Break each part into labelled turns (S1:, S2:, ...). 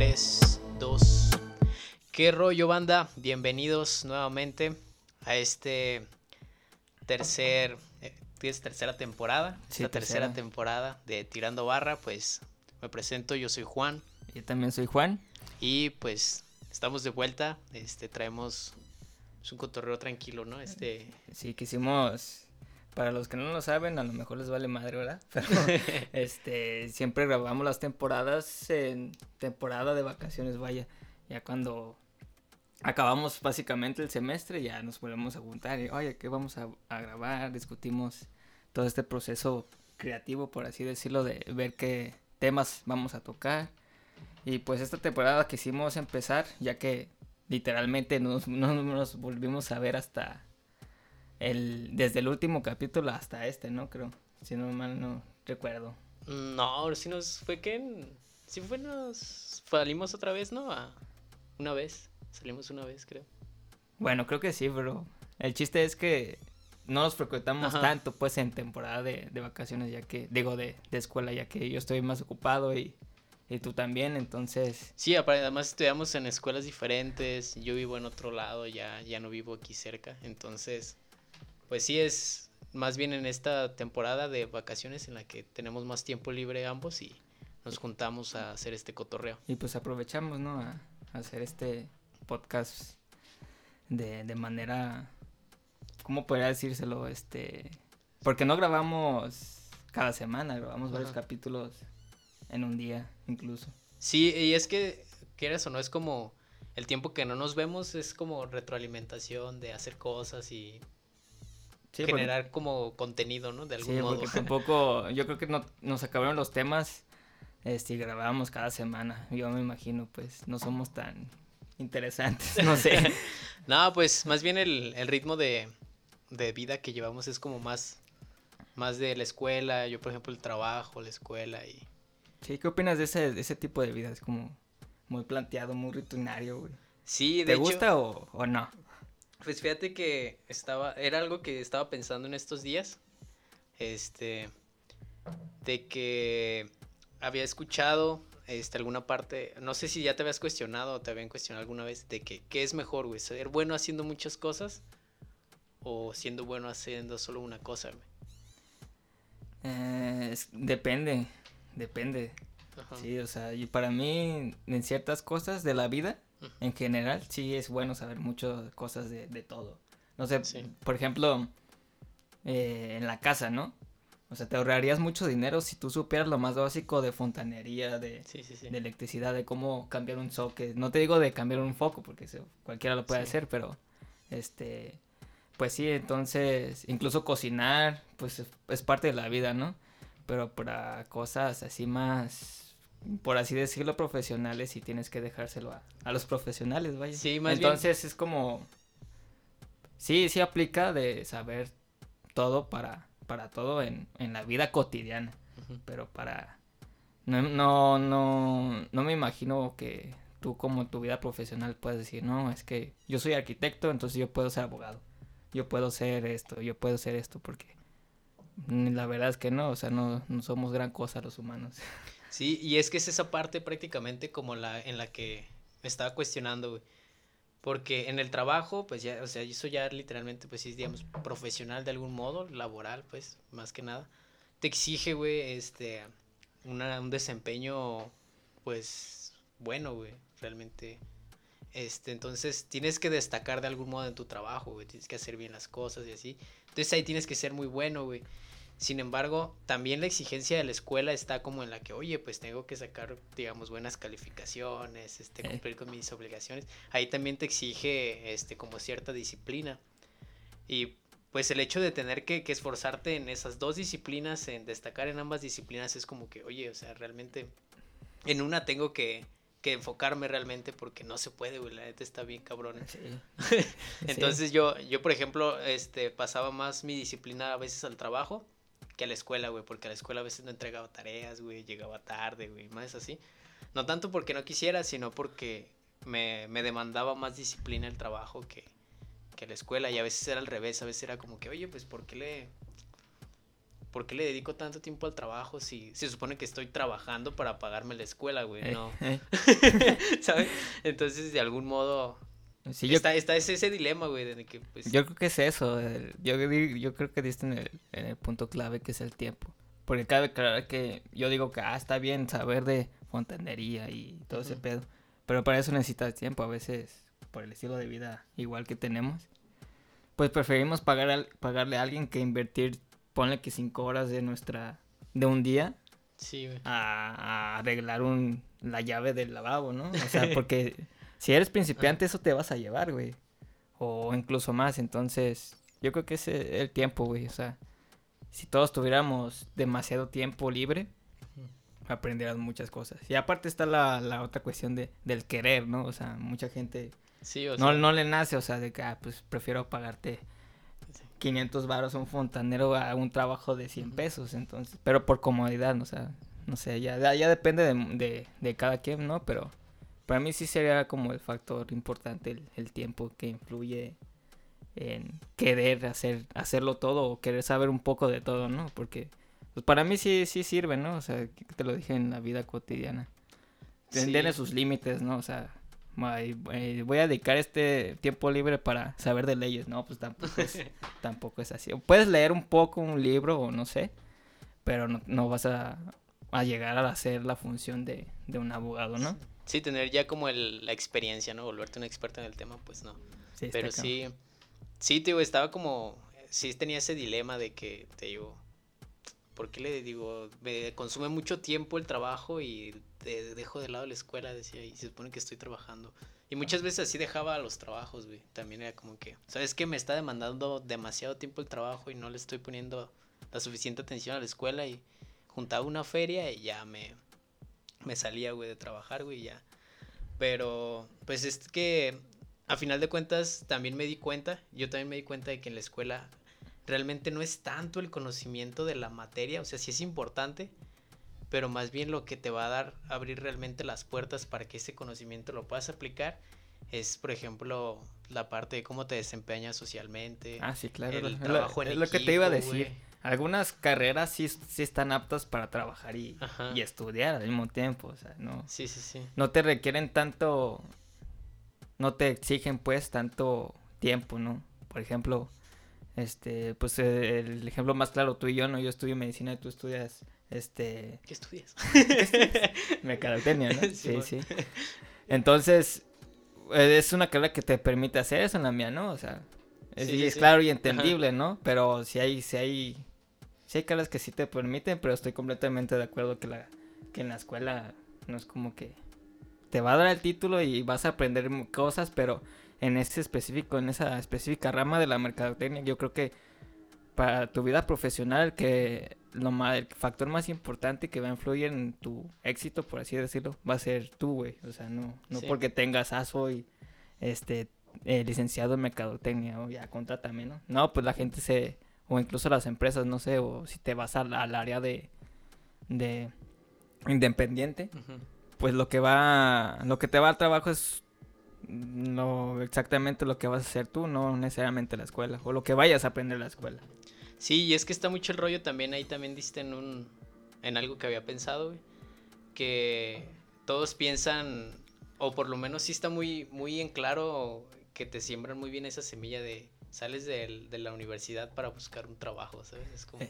S1: 3, 2. ¿Qué rollo, banda? Bienvenidos nuevamente a este tercer. eh, ¿tienes tercera temporada?
S2: Sí,
S1: Esta tercera
S2: tercera.
S1: temporada de Tirando Barra, pues me presento, yo soy Juan.
S2: Yo también soy Juan.
S1: Y pues estamos de vuelta. Este traemos es un cotorreo tranquilo, ¿no? Este.
S2: Sí, quisimos, para los que no lo saben, a lo mejor les vale madre, ¿verdad? Pero este, siempre grabamos las temporadas en temporada de vacaciones, vaya. Ya cuando acabamos básicamente el semestre, ya nos volvemos a juntar y, oye, ¿qué vamos a, a grabar? Discutimos todo este proceso creativo, por así decirlo, de ver qué temas vamos a tocar. Y pues esta temporada quisimos empezar, ya que literalmente nos- no nos volvimos a ver hasta el desde el último capítulo hasta este, ¿no? Creo, si no mal no recuerdo.
S1: No, si nos fue que. en- Sí fue nos. Salimos otra vez, ¿no? A- una vez. Salimos una vez, creo.
S2: Bueno, creo que sí, pero el chiste es que no nos frecuentamos
S1: Ajá.
S2: tanto pues en temporada de, de vacaciones, ya que, digo, de, de escuela, ya que yo estoy más ocupado y, y tú también, entonces,
S1: Sí, además estudiamos en escuelas diferentes, yo vivo en otro lado, ya, ya no vivo aquí cerca, entonces, pues sí es más bien en esta temporada de vacaciones en la que tenemos más tiempo libre ambos y nos juntamos a hacer este cotorreo.
S2: y pues aprovechamos, ¿no? A, a hacer este podcast de, de manera, ¿cómo podría decírselo? Este, porque no grabamos cada semana, grabamos varios capítulos en un día incluso.
S1: Sí, y es que, quieras o no, es como el tiempo que no nos vemos es como retroalimentación de hacer cosas y
S2: Sí, porque-
S1: generar como contenido, ¿no? De algún
S2: Sí,
S1: modo.
S2: porque tampoco, yo creo que no, nos acabaron los temas, este, y grabábamos cada semana, yo me imagino, pues, no somos tan interesantes, no sé.
S1: No, pues más bien el, el ritmo de, de vida que llevamos es como más, más de la escuela, yo por ejemplo el trabajo, la escuela y...
S2: Sí, ¿qué opinas de ese, de ese tipo de vida? Es como muy planteado, muy rutinario, güey.
S1: Sí, de
S2: ¿Te
S1: hecho,
S2: gusta o, o no?
S1: Pues fíjate que estaba, era algo que estaba pensando en estos días, este, de que había escuchado, este, alguna parte, no sé si ya te habías cuestionado o te habían cuestionado alguna vez, de que, ¿qué es mejor, güey? ¿Ser bueno haciendo muchas cosas o siendo bueno haciendo solo una cosa, güey?
S2: Eh, es- depende, depende.
S1: Ajá.
S2: Sí, o sea, y para mí, en ciertas cosas de la vida. En general, sí es bueno saber muchas cosas de, de todo. No sé,
S1: Sí.
S2: por ejemplo, eh, en la casa, ¿no? O sea, te ahorrarías mucho dinero si tú supieras lo más básico de fontanería, de,
S1: Sí, sí, sí.
S2: de electricidad, de cómo cambiar un socket. No te digo de cambiar un foco, porque cualquiera lo puede hacer, pero este, pues sí, entonces, incluso cocinar, pues es, es parte de la vida, ¿no? Pero para cosas así más, por así decirlo, profesionales, sí tienes que dejárselo a, a los profesionales, vaya.
S1: Sí, más bien-
S2: entonces es como, sí, sí aplica de saber todo para, para todo en, en la vida cotidiana pero para no, no, no, no me imagino que tú como tu vida profesional puedas decir, no, es que yo soy arquitecto, entonces yo puedo ser abogado, yo puedo ser esto, yo puedo ser esto, porque la verdad es que no, o sea, no, no somos gran cosa los humanos.
S1: Sí, y es que es esa parte prácticamente como la en la que me estaba cuestionando, güey. Porque en el trabajo, pues ya, o sea, eso ya literalmente, pues sí, digamos, profesional de algún modo, laboral, pues, más que nada. Te exige, güey, este, una, un desempeño, pues, bueno, güey, realmente. Este, entonces tienes que destacar de algún modo en tu trabajo, güey, tienes que hacer bien las cosas y así. Entonces ahí tienes que ser muy bueno, güey. Sin embargo, también la exigencia de la escuela está como en la que, oye, pues tengo que sacar, digamos, buenas calificaciones, este,
S2: Eh.
S1: cumplir con mis obligaciones. Ahí también te exige, este, como cierta disciplina. Y pues el hecho de tener que, que esforzarte en esas dos disciplinas, en destacar en ambas disciplinas, es como que, oye, o sea, realmente en una tengo que, que enfocarme realmente porque no se puede, güey, la neta está bien cabrón.
S2: Sí.
S1: Entonces yo, yo, por ejemplo, este, pasaba más mi disciplina a veces al trabajo que a la escuela, güey, porque a la escuela a veces no entregaba tareas, güey, llegaba tarde, güey, más así. No tanto porque no quisiera, sino porque me, me demandaba más disciplina el trabajo que, que la escuela y a veces era al revés, a veces era como que, oye, pues, ¿por qué le, ¿por qué le dedico tanto tiempo al trabajo si se supone que estoy trabajando para pagarme la escuela, güey?
S2: Eh,
S1: no.
S2: eh.
S1: ¿Sabes? Entonces, de algún modo,
S2: Sí, yo,
S1: está, está ese, ese dilema, güey, de que, pues...
S2: yo creo que es eso. el- Yo, yo creo que diste en el, en el punto clave que es el tiempo. Porque cabe aclarar que yo digo que ah, está bien saber de fontanería y todo ese pedo. Pero para eso necesitas tiempo. A veces, por el estilo de vida igual que tenemos, pues preferimos pagar al- pagarle a alguien que invertir, ponle que cinco horas de nuestra de un día
S1: Sí,
S2: a arreglar un, la llave del lavabo, ¿no? O sea, porque si eres principiante eso te vas a llevar, güey. O incluso más, entonces yo creo que es el tiempo, güey. O sea, si todos tuviéramos demasiado tiempo libre, aprenderás muchas cosas. Y aparte está la, la otra cuestión de, del querer, ¿no? O sea, mucha gente
S1: Sí, o
S2: no,
S1: sea,
S2: no le nace, o sea, de que, ah, pues prefiero pagarte
S1: Sí.
S2: 500 varos a un fontanero a un trabajo de 100
S1: Ujú.
S2: pesos, entonces, pero por comodidad, ¿no? o sea, no sé, ya, ya ya depende de, de, de cada quien, ¿no? Pero para mí sí sería como el factor importante el, el tiempo que influye en querer hacer, hacerlo todo o querer saber un poco de todo, ¿no? Porque pues para mí sí, sí sirve, ¿no? O sea, te lo dije en la vida cotidiana.
S1: Sí.
S2: Tiene sus límites, ¿no? O sea, eh, voy a dedicar este tiempo libre para saber de leyes, ¿no? Pues tampoco es, tampoco es así. Puedes leer un poco un libro o no sé, pero no, no vas a, a llegar a hacer la función de, de un abogado, ¿no?
S1: Sí, tener ya como el, la experiencia, ¿no? Volverte un experto en el tema, pues no.
S2: Sí,
S1: Pero sí, sí, te digo, estaba como, sí tenía ese dilema de que, te digo, ¿por qué le digo? Me consume mucho tiempo el trabajo y de- dejo de lado la escuela, decía, y se supone que estoy trabajando. Y muchas veces así dejaba los trabajos, güey. También era como que, ¿sabes qué? Me está demandando demasiado tiempo el trabajo y no le estoy poniendo la suficiente atención a la escuela y juntaba una feria y ya me, me salía, güey, de trabajar, güey, ya. Pero, pues es que a final de cuentas también me di cuenta, yo también me di cuenta de que en la escuela realmente no es tanto el conocimiento de la materia, o sea, sí es importante, pero más bien lo que te va a dar, abrir realmente las puertas para que ese conocimiento lo puedas aplicar, es, por ejemplo, la parte de cómo te desempeñas socialmente,
S2: Ah, sí, claro.
S1: el
S2: es
S1: trabajo en
S2: es lo que te iba a decir. Algunas carreras sí, sí están aptas para trabajar y, y estudiar al mismo tiempo, o sea, no,
S1: Sí, sí, sí.
S2: no te requieren tanto, no te exigen pues tanto tiempo, ¿no? Por ejemplo, este, pues eh, el ejemplo más claro, tú y yo, ¿no? Yo estudio medicina y tú estudias, este,
S1: ¿Qué estudias?
S2: mercadotecnia, ¿no? Sí, sí. Entonces, eh, es una carrera que te permite hacer eso en la mía, ¿no? O sea, es,
S1: Sí,
S2: y
S1: sí,
S2: es
S1: sí.
S2: claro y entendible, ¿no? Pero si hay, si hay, si hay carreras que sí te permiten, pero estoy completamente de acuerdo que la, que en la escuela no es como que te va a dar el título y vas a aprender cosas, pero en ese específico, en esa específica rama de la mercadotecnia, yo creo que para tu vida profesional que lo ma- el factor más importante que va a influir en tu éxito, por así decirlo, va a ser tú, güey. O sea, no, no
S1: Sí.
S2: porque tengas ah, soy este eh, licenciado en mercadotecnia o ya contrátame, ¿no? No, pues la gente se o incluso las empresas, no sé, o si te vas al, al área de de independiente, pues lo que va lo que te va al trabajo es no exactamente lo que vas a hacer tú, no necesariamente la escuela o lo que vayas a aprender en la escuela.
S1: Sí, y es que está mucho el rollo también, ahí también diste en un, en algo que había pensado, güey, que todos piensan, o por lo menos sí está muy, muy en claro que te siembran muy bien esa semilla de sales de, la universidad para buscar un trabajo, ¿sabes? Es como,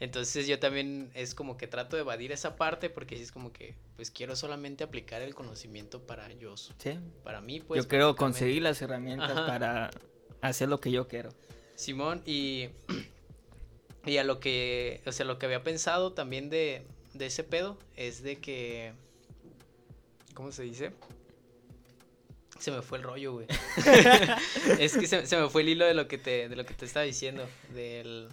S1: entonces yo también es como que trato de evadir esa parte porque es como que pues quiero solamente aplicar el conocimiento para yo,
S2: Sí.
S1: para mí pues.
S2: yo quiero conseguir las herramientas
S1: Ajá.
S2: para hacer lo que yo quiero.
S1: Simón, y, y a lo que, o sea, lo que había pensado también de, de ese pedo es de que, ¿cómo se dice? Se me fue el rollo, güey. es que se, se me fue el hilo de lo que te, de lo que te estaba diciendo, del,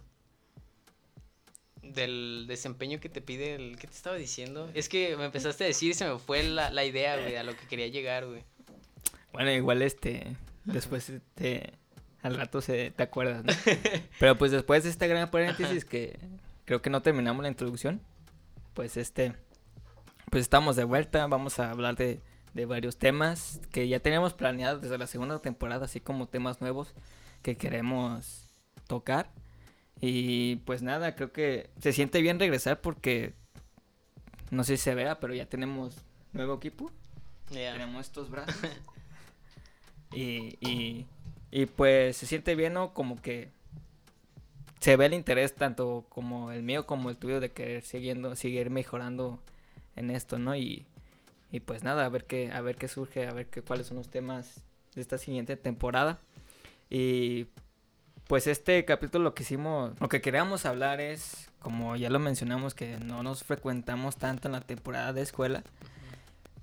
S1: del desempeño que te pide el, ¿qué te estaba diciendo? Es que me empezaste a decir y se me fue la, la idea, güey, a lo que quería llegar, güey.
S2: Bueno, igual este después te al rato se te acuerdas, ¿no? Pero pues después de este gran paréntesis que creo que no terminamos la introducción, pues este pues estamos de vuelta, vamos a hablar de, de varios temas que ya teníamos planeados desde la segunda temporada, así como temas nuevos que queremos tocar. Y pues nada, creo que se siente bien regresar porque no sé si se vea, pero ya tenemos nuevo equipo. Tenemos estos brazos. y, y, y pues se siente bien, ¿no? Como que se ve el interés tanto como el mío como el tuyo de querer siguiendo, seguir mejorando en esto, ¿no? Y, y pues nada, a ver qué, a ver qué surge, a ver qué, cuáles son los temas de esta siguiente temporada. Y pues este capítulo lo que hicimos, lo que queríamos hablar es, como ya lo mencionamos, que no nos frecuentamos tanto en la temporada de escuela,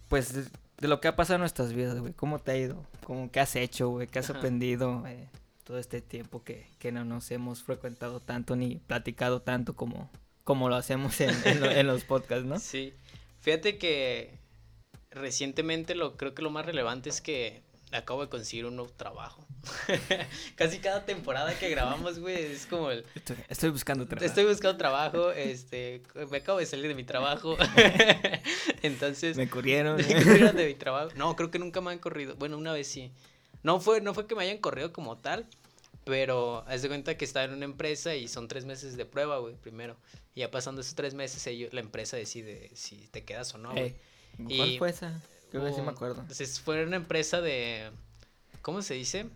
S2: pues de, lo que ha pasado en nuestras vidas, güey, cómo te ha ido, cómo, qué has hecho, güey, qué has aprendido, eh, todo este tiempo que, que, no nos hemos frecuentado tanto ni platicado tanto como, como lo hacemos en, en, los podcasts, ¿no?
S1: Sí. Fíjate que recientemente lo creo que lo más relevante es que acabo de conseguir un nuevo trabajo. Casi cada temporada que grabamos, güey, es como el...
S2: Estoy, buscando
S1: trabajo. Estoy buscando trabajo, este, me acabo de salir de mi trabajo. Entonces...
S2: Me corrieron.
S1: Me corrieron de mi trabajo. No, creo que nunca me han corrido. Bueno, una vez sí. No fue, no fue que me hayan corrido como tal, pero haz de cuenta que estaba en una empresa y son tres meses de prueba, güey, primero. Y ya pasando esos tres meses, ellos, la empresa decide si te quedas o no, güey.
S2: ¿Cuál fue esa? Creo que sí me acuerdo.
S1: Entonces fue una empresa de. ¿Cómo se dice?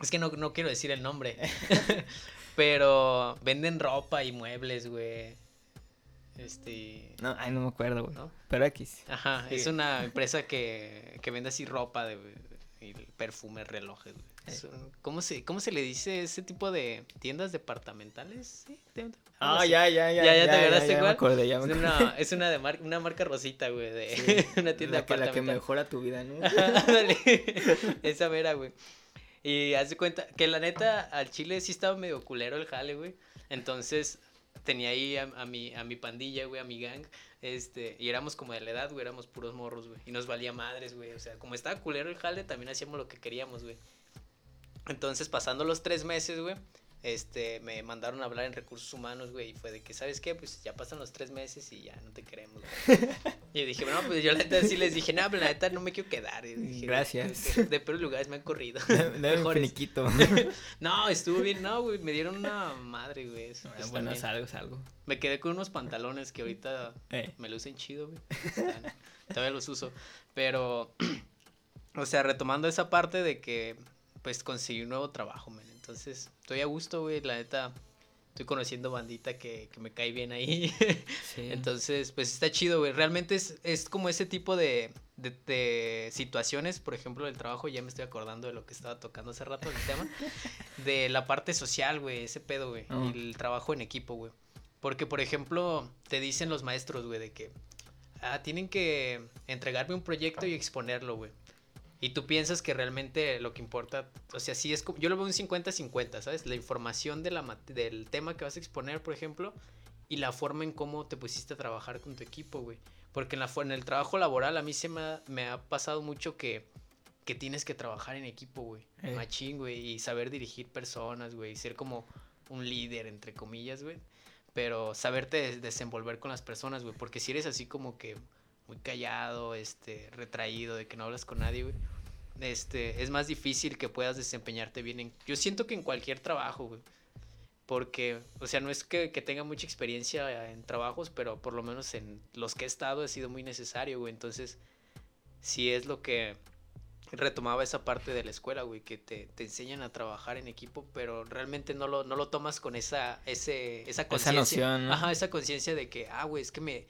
S1: Es que no, no quiero decir el nombre. pero venden ropa y muebles, güey. Este.
S2: No, ay, no me acuerdo, güey. Pero X.
S1: Ajá, es una empresa que, que vende así ropa de, y perfumes, relojes, güey. Eh. ¿Cómo se, ¿Cómo se le dice ese tipo de tiendas departamentales? ¿Sí?
S2: Ah, ya, ya, ya.
S1: Ya, ya, te igual. acordé, ya me es una, es una, de mar, una marca rosita, güey, de una tienda
S2: la que, La que mejora tu vida, ¿no?
S1: Dale, esa vera, güey. Y haz de cuenta que la neta, al chile sí estaba medio culero el jale, güey. Entonces, tenía ahí a, a, mi, a mi pandilla, güey, a mi gang. Este, y éramos como de la edad, güey, éramos puros morros, güey. Y nos valía madres, güey. O sea, como estaba culero el jale, también hacíamos lo que queríamos, güey. Entonces, pasando los tres meses, güey, este, me mandaron a hablar en recursos humanos, güey, y fue de que, ¿sabes qué? Pues ya pasan los tres meses y ya no te queremos, y dije, no, pues yo la neta sí les dije, no, pero la neta no me quiero quedar.
S2: Gracias.
S1: De, de, peores lugares me han corrido. no, estuvo bien, no, güey, me dieron una madre, güey.
S2: Ah, bueno, es algo, es algo.
S1: Me quedé con unos pantalones que ahorita eh. me lucen chido, güey. Todavía los uso. Pero, o sea, retomando esa parte de que, pues, conseguí un nuevo trabajo, men. Entonces, estoy a gusto, güey, la neta. Estoy conociendo bandita que, que me cae bien ahí. Sí. Entonces, pues está chido, güey. Realmente es, es como ese tipo de, de, situaciones, por ejemplo, del trabajo, ya me estoy acordando de lo que estaba tocando hace rato el tema, de la parte social, güey, ese pedo, güey, oh. y el trabajo en equipo, güey. Porque, por ejemplo, te dicen los maestros, güey, de que ah, tienen que entregarme un proyecto y exponerlo, güey. Y tú piensas que realmente lo que importa, o sea, sí es yo lo veo un 50-50, ¿sabes? La información de la, del tema que vas a exponer, por ejemplo, y la forma en cómo te pusiste a trabajar con tu equipo, güey. Porque en, la, en el trabajo laboral a mí se me ha, me ha pasado mucho que, que tienes que trabajar en equipo, güey. Eh. Machín, güey. Y saber dirigir personas, güey. Ser como un líder, entre comillas, güey. Pero saberte desenvolver con las personas, güey. Porque si eres así como que muy callado, este, retraído, de que no hablas con nadie, güey, este, es más difícil que puedas desempeñarte bien en... Yo siento que en cualquier trabajo, güey. Porque, o sea, no es que, que, tenga mucha experiencia en trabajos, pero por lo menos en los que he estado ha sido muy necesario, güey. Entonces, sí es lo que retomaba esa parte de la escuela, güey, que te, te enseñan a trabajar en equipo, pero realmente no lo, no lo tomas con esa, ese, esa conciencia. Ajá, esa conciencia de que, ah, güey, es que me,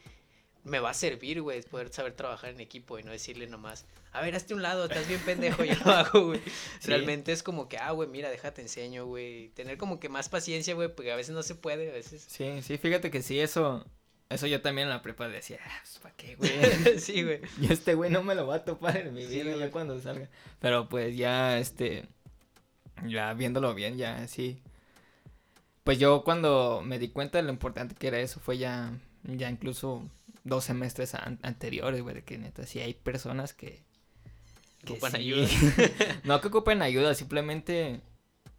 S1: me va a servir, güey, poder saber trabajar en equipo y no decirle nomás, a ver, hazte un lado, estás bien pendejo, yo lo hago, güey. Realmente es como que, ah, güey, mira, déjate enseño, güey. Tener como que más paciencia, güey, porque a veces no se puede, a veces.
S2: Sí, sí, fíjate que sí, eso, eso yo también en la prepa decía, ah, pues, ¿para qué, güey?
S1: sí, güey.
S2: Y este güey no me lo va a topar en mi vida ya cuando salga. Pero pues ya, este, ya viéndolo bien, ya, sí. Pues yo cuando me di cuenta de lo importante que era eso fue ya, ya incluso dos semestres anteriores, güey, de que neta, sí hay personas que...
S1: que ocupan ayuda.
S2: no que ocupen ayuda, simplemente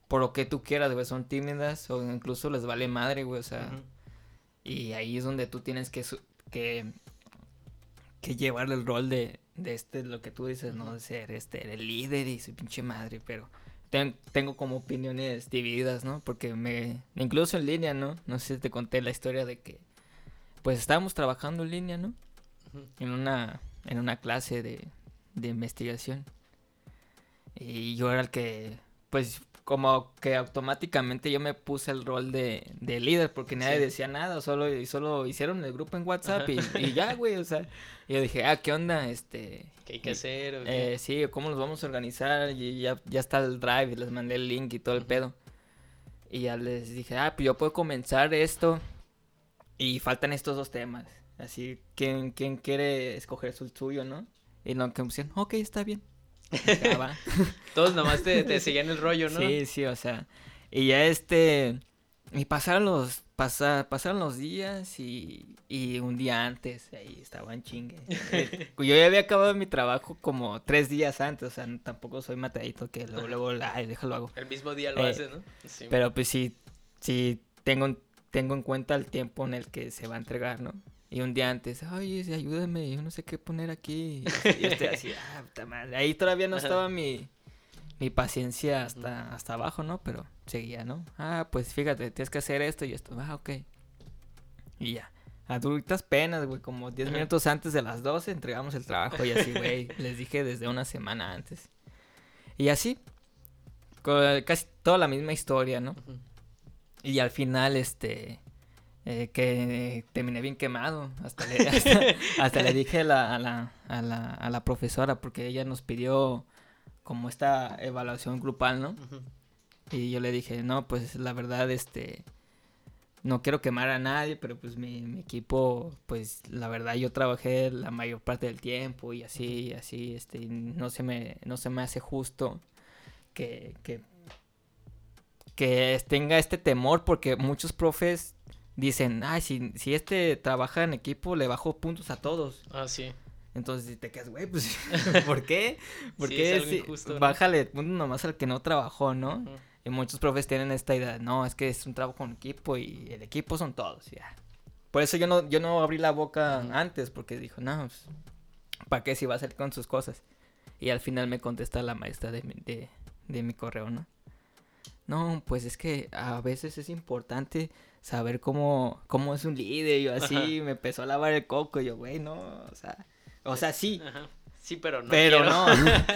S2: por lo que tú quieras, güey, son tímidas o incluso les vale madre, güey, o sea... Y ahí es donde tú tienes que... que que llevar el rol de, de este, lo que tú dices, ¿no? De ser este, el líder y su pinche madre, pero tengo como opiniones divididas, ¿no? Porque me, incluso en línea, ¿no? No sé si te conté la historia de que, pues estábamos trabajando en línea, ¿no? En una, en una clase de, de investigación. Y yo era el que, pues, como que automáticamente yo me puse el rol de, de líder porque nadie decía nada, solo, solo hicieron el grupo en WhatsApp y, ya, güey, o sea, yo dije, ah, ¿qué onda? Este...
S1: ¿Qué hay que hacer?
S2: Eh, sí, ¿cómo nos vamos a organizar? Y ya, ya está el drive, y les mandé el link y todo el pedo. Y ya les dije, ah, pues yo puedo comenzar esto y faltan estos dos temas. Así, ¿quién, quién quiere escoger su suyo, no? Y no, que decían, ok, está bien.
S1: Todos nomás te, te seguían el rollo, ¿no?
S2: Sí, sí, o sea. Y ya este. Y pasaron los. Pasa, pasaron los días y, y un día antes, ahí estaban chingue. Yo ya había acabado mi trabajo como tres días antes, o sea, tampoco soy matadito que luego, luego, ay, déjalo hago.
S1: El mismo día lo eh, haces, ¿no?
S2: Sí. Pero pues sí, sí tengo, tengo en cuenta el tiempo en el que se va a entregar, ¿no? Y un día antes, ay, ayúdame, yo no sé qué poner aquí. Y yo estoy así, ah, puta madre. Ahí todavía no estaba mi, mi paciencia hasta, hasta abajo, ¿no? Pero seguía, ¿no? Ah, pues fíjate, tienes que hacer esto y esto. Ah, ok. Y ya. A duritas penas, güey, como 10 minutos antes de las 12 entregamos el trabajo y así, güey. les dije desde una semana antes. Y así. casi toda la misma historia, ¿no? Y al final, este eh, que terminé bien quemado. Hasta le, hasta, le dije a la, a, la, a, la, a la profesora porque ella nos pidió como esta evaluación grupal, ¿no? Y yo le dije, no, pues la verdad, este, no quiero quemar a nadie, pero pues mi, mi, equipo, pues la verdad yo trabajé la mayor parte del tiempo y así, así, este, no se me, no se me hace justo que, que, que tenga este temor porque muchos profes dicen, ay, si, si este trabaja en equipo, le bajo puntos a todos.
S1: Ah, sí.
S2: Entonces, si te quedas, güey, pues, ¿por qué? ¿Por qué? Si, Bájale puntos nomás al que no trabajó, ¿no? Y muchos profes tienen esta idea, no, es que es un trabajo en equipo y el equipo son todos, ya. Por eso yo no, yo no abrí la boca antes, porque dijo, no, pues, ¿para qué si va a salir con sus cosas? Y al final me contesta la maestra de, de, de mi correo, ¿no? No, pues es que a veces es importante saber cómo, cómo es un líder. Y yo así me empezó a lavar el coco. Y yo, güey, no, o sea, o sea, sí.
S1: Sí, pero no.
S2: Pero no.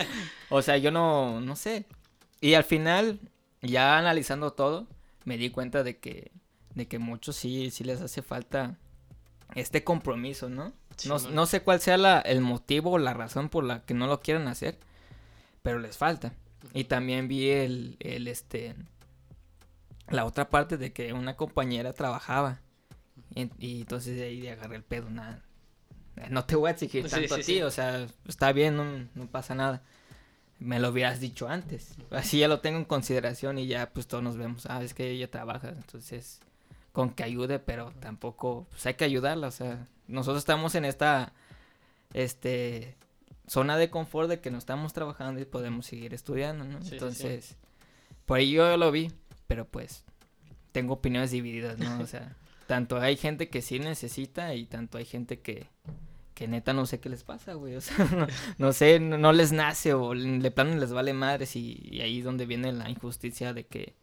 S2: o sea, yo no, no sé. Y al final, ya analizando todo, me di cuenta de que, de que muchos sí, sí les hace falta este compromiso, ¿no? no, no, sé cuál sea la, el motivo o la razón por la que no lo quieren hacer, pero les falta. Y también vi el, el este, la otra parte de que una compañera trabajaba. Y, entonces de ahí agarré el pedo, nada. No te voy a exigir tanto a ti, o sea, está bien, no, pasa nada. Me lo hubieras dicho antes. Así ya lo tengo en consideración y ya pues todos nos vemos. Ah, es que ella trabaja, entonces con que ayude, pero tampoco, pues hay que ayudarla, o sea, nosotros estamos en esta, este, zona de confort de que no estamos trabajando y podemos seguir estudiando, ¿no? entonces, por ahí yo lo vi pero pues tengo opiniones divididas, ¿no? O sea, tanto hay gente que sí necesita y tanto hay gente que, que neta no sé qué les pasa, güey. O sea, no, sé, no, les nace o de plano les vale madres y, ahí es donde viene la injusticia de que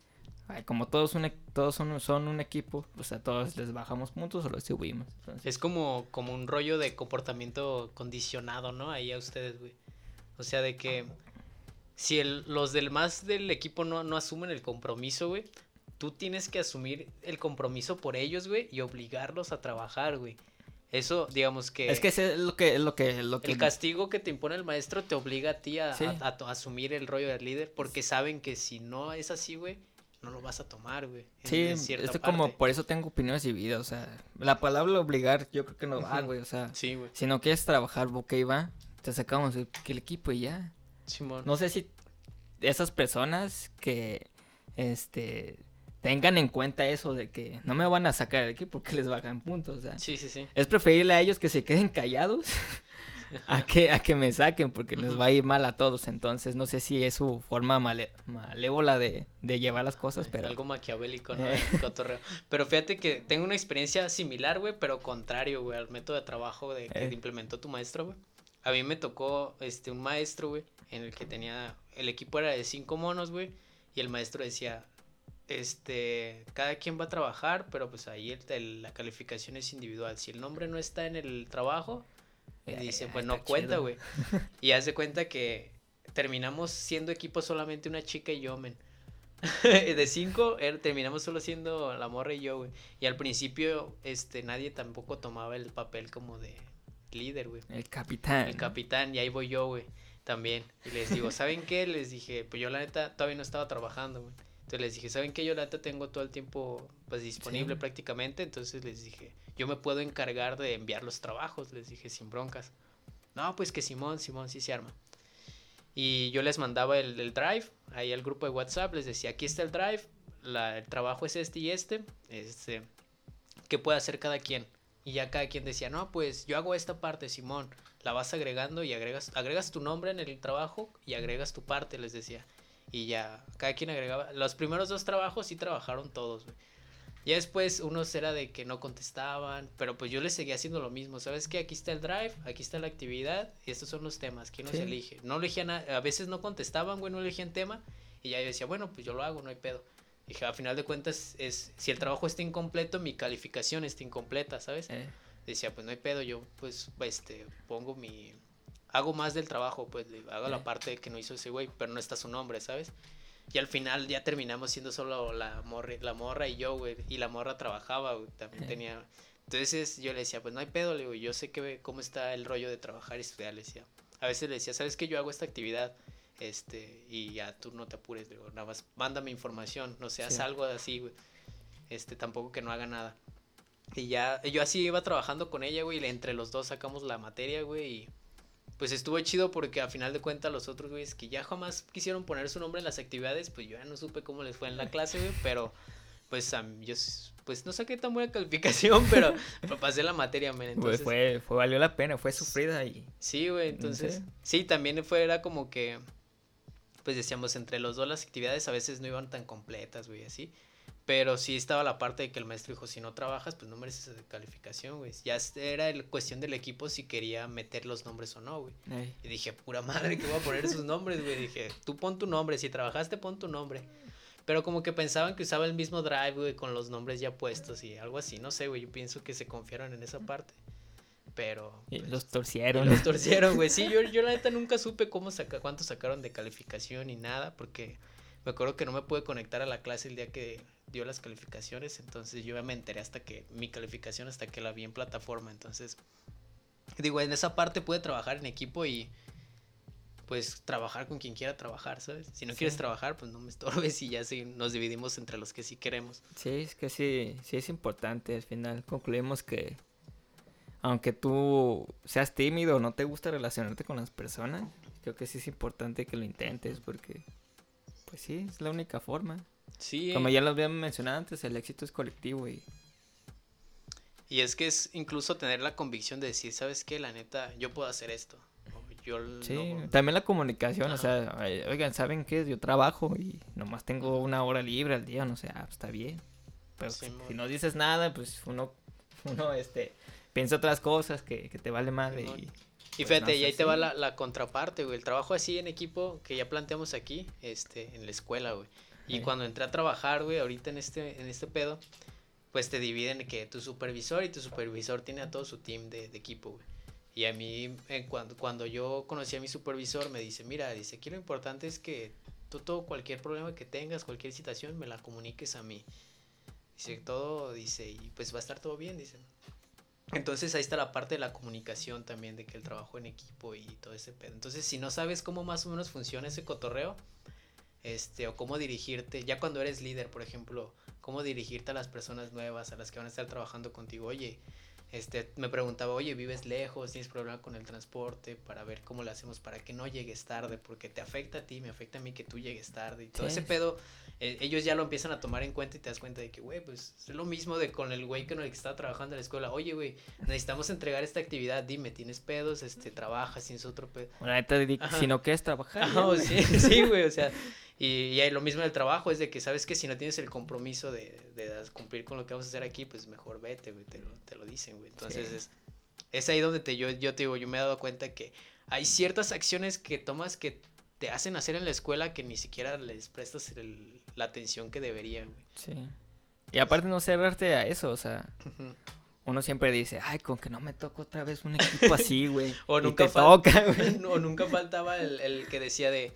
S2: como todos, un, e, todos son, son un equipo, pues a todos les bajamos puntos o los subimos.
S1: Es como, como un rollo de comportamiento condicionado, ¿no? Ahí a ustedes, güey. O sea, de que si el, los del más del equipo no, no asumen el compromiso, güey, tú tienes que asumir el compromiso por ellos, güey, y obligarlos a trabajar, güey. Eso, digamos que...
S2: Es que es lo que, lo que, lo que...
S1: El castigo que te impone el maestro te obliga a ti a, asumir el rollo del líder, porque saben que si no es así, güey, no lo vas a tomar, güey.
S2: Sí, es como, por eso tengo opiniones divididas, o sea, la palabra obligar yo creo que no va, güey, o sea,
S1: sí, güey.
S2: si no quieres trabajar, ok, va, te sacamos el, el equipo y ya. No sé si esas personas que este tengan en cuenta eso de que no me van a sacar de aquí porque les bajan puntos. O sea,
S1: sí, sí, sí.
S2: Es preferible a ellos que se queden callados a que, a que me saquen porque les va a ir mal a todos. Entonces, no sé si es su forma malévola de, de llevar las cosas, pero...
S1: Algo maquiavélico, ¿no? Pero fíjate que tengo una experiencia similar, güey, pero contrario, güey, al método de trabajo de que eh. implementó tu maestro, güey. A mí me tocó, este, un maestro, güey, en el que tenía, el equipo era de cinco monos, güey, y el maestro decía, este, cada quien va a trabajar, pero pues ahí la calificación es individual. Si el nombre no está en el trabajo, dice, pues no cuenta, güey. y hace cuenta que terminamos siendo equipo solamente una chica y yo, men. de cinco, er, terminamos solo siendo la morra y yo, güey. Y al principio, este, nadie tampoco tomaba el papel como de líder, güey.
S2: El capitán.
S1: El capitán, y ahí voy yo, güey, también. Y les digo, ¿saben qué? Les dije, pues yo la neta todavía no estaba trabajando, güey. Entonces les dije, ¿saben qué? Yo la neta tengo todo el tiempo, pues, disponible prácticamente. Entonces les dije, yo me puedo encargar de enviar los trabajos, les dije, sin broncas. No, pues que Simón, Simón, sí se arma. Y yo les mandaba el, drive ahí al grupo de WhatsApp, les decía, aquí está el drive, la, el trabajo es este y este, este, ¿qué puede hacer cada quien? Y ya cada quien decía, no, pues yo hago esta parte, Simón, la vas agregando y agregas, agregas tu nombre en el trabajo y agregas tu parte, les decía. Y ya, cada quien agregaba, los primeros dos trabajos sí trabajaron todos, güey. Ya después unos era de que no contestaban, pero pues yo les seguía haciendo lo mismo. ¿Sabes qué? Aquí está el drive, aquí está la actividad y estos son los temas. ¿Quién nos elige? No elegían, a, a veces no contestaban, güey, no elegían tema. Y ya yo decía, bueno, pues yo lo hago, no hay pedo. Dije, a final de cuentas, es si el trabajo está incompleto, mi calificación está incompleta, ¿sabes? Eh. Decía, pues no hay pedo, yo pues este pongo mi hago más del trabajo, pues hago la parte que no hizo ese güey, pero no está su nombre, ¿sabes? Y al final ya terminamos siendo solo la morra, la morra y yo, güey. Y la morra trabajaba, güey. También tenía. Entonces yo le decía, pues no hay pedo, le digo, yo sé que cómo está el rollo de trabajar y estudiar, le decía. A veces le decía, ¿sabes que yo hago esta actividad? Este, y ya tú no te apures, digo, nada más mándame información, no seas algo así, güey. Este, tampoco que no haga nada. Y ya, yo así iba trabajando con ella, güey, y entre los dos sacamos la materia, güey, y pues estuvo chido porque a final de cuentas los otros güeyes que ya jamás quisieron poner su nombre en las actividades, pues yo ya no supe cómo les fue en la clase, güey, pero pues yo pues no saqué tan buena calificación, pero, pasé la materia, men,
S2: entonces... fue, fue, valió la pena, fue sufrida y...
S1: Sí, güey, entonces, sí, también fue, era como que, pues decíamos, entre los dos las actividades a veces no iban tan completas, güey, así, pero sí estaba la parte de que el maestro dijo, si no trabajas, pues no mereces esa calificación, güey. Ya era el, cuestión del equipo si quería meter los nombres o no, güey. Y dije, pura madre, que voy a poner esos nombres, güey. Dije, tú pon tu nombre, si trabajaste, pon tu nombre. Pero como que pensaban que usaba el mismo drive, güey, con los nombres ya puestos y algo así. No sé, güey, yo pienso que se confiaron en esa parte. Pero...
S2: Y pues, los torcieron.
S1: los torcieron, güey. Sí, yo, yo la neta nunca supe cómo saca, cuánto sacaron de calificación ni nada, porque me acuerdo que no me pude conectar a la clase el día que dio las calificaciones, entonces yo me enteré hasta que mi calificación hasta que la vi en plataforma, entonces digo, en esa parte pude trabajar en equipo y pues trabajar con quien quiera trabajar, ¿sabes? Si no quieres trabajar, pues no me estorbes y ya sí nos dividimos entre los que sí queremos.
S2: Sí, es que sí, sí es importante, al final concluimos que aunque tú seas tímido o no te gusta relacionarte con las personas, creo que sí es importante que lo intentes porque pues sí, es la única forma. Sí. Como ya lo habíamos mencionado antes, el éxito es colectivo y...
S1: Y es que es incluso tener la convicción de decir, ¿sabes qué? La neta, yo puedo hacer esto. Yo
S2: sí, también la comunicación, o sea, oigan, ¿saben qué? Yo trabajo y nomás tengo una hora libre al día, no sé, ah, está bien. Pero si, no dices nada, pues uno, uno, este, piensa otras cosas que, que te vale madre y...
S1: Y pues, fíjate, y ahí te va la, la contraparte, güey. El trabajo así en equipo que ya planteamos aquí, este, en la escuela, güey. Y cuando entré a trabajar, güey, ahorita en este, en este pedo, pues te dividen que tu supervisor y tu supervisor tiene a todo su team de, equipo, güey. Y a mí, cuando, cuando yo conocí a mi supervisor, me dice, mira, dice, aquí lo importante es que tú todo, cualquier problema que tengas, cualquier situación, me la comuniques a mí. Dice, todo, dice, y pues va a estar todo bien, dice. Entonces ahí está la parte de la comunicación también, de que el trabajo en equipo y todo ese pedo. Entonces, si no sabes cómo más o menos funciona ese cotorreo, este, o cómo dirigirte, ya cuando eres líder, por ejemplo, cómo dirigirte a las personas nuevas, a las que van a estar trabajando contigo. Oye, este, me preguntaba, oye, ¿vives lejos? ¿Tienes problema con el transporte? Para ver cómo lo hacemos para que no llegues tarde, porque te afecta a ti, me afecta a mí que tú llegues tarde. Y todo ese pedo, eh, ellos ya lo empiezan a tomar en cuenta y te das cuenta de que, güey, pues es lo mismo de con el güey con el que estaba trabajando en la escuela. Oye, güey, necesitamos entregar esta actividad, dime, ¿tienes pedos? Este, ¿Trabajas? ¿Tienes otro pedo?
S2: Bueno, si no quieres trabajar.
S1: sí, sí, güey, o sea... Y, y lo mismo en el trabajo, es de que sabes que si no tienes el compromiso de, de cumplir con lo que vamos a hacer aquí, pues mejor vete, güey, te lo, te lo dicen, güey. Entonces es, es ahí donde te, yo, yo te digo, yo me he dado cuenta que hay ciertas acciones que tomas que te hacen hacer en la escuela que ni siquiera les prestas el, la atención que deberían, güey.
S2: Sí. Y aparte no cerrarte a eso, o sea, uno siempre dice, ay, con que no me toque otra vez un equipo así, güey.
S1: o, nunca
S2: toca, güey.
S1: o nunca faltaba el, el que decía de,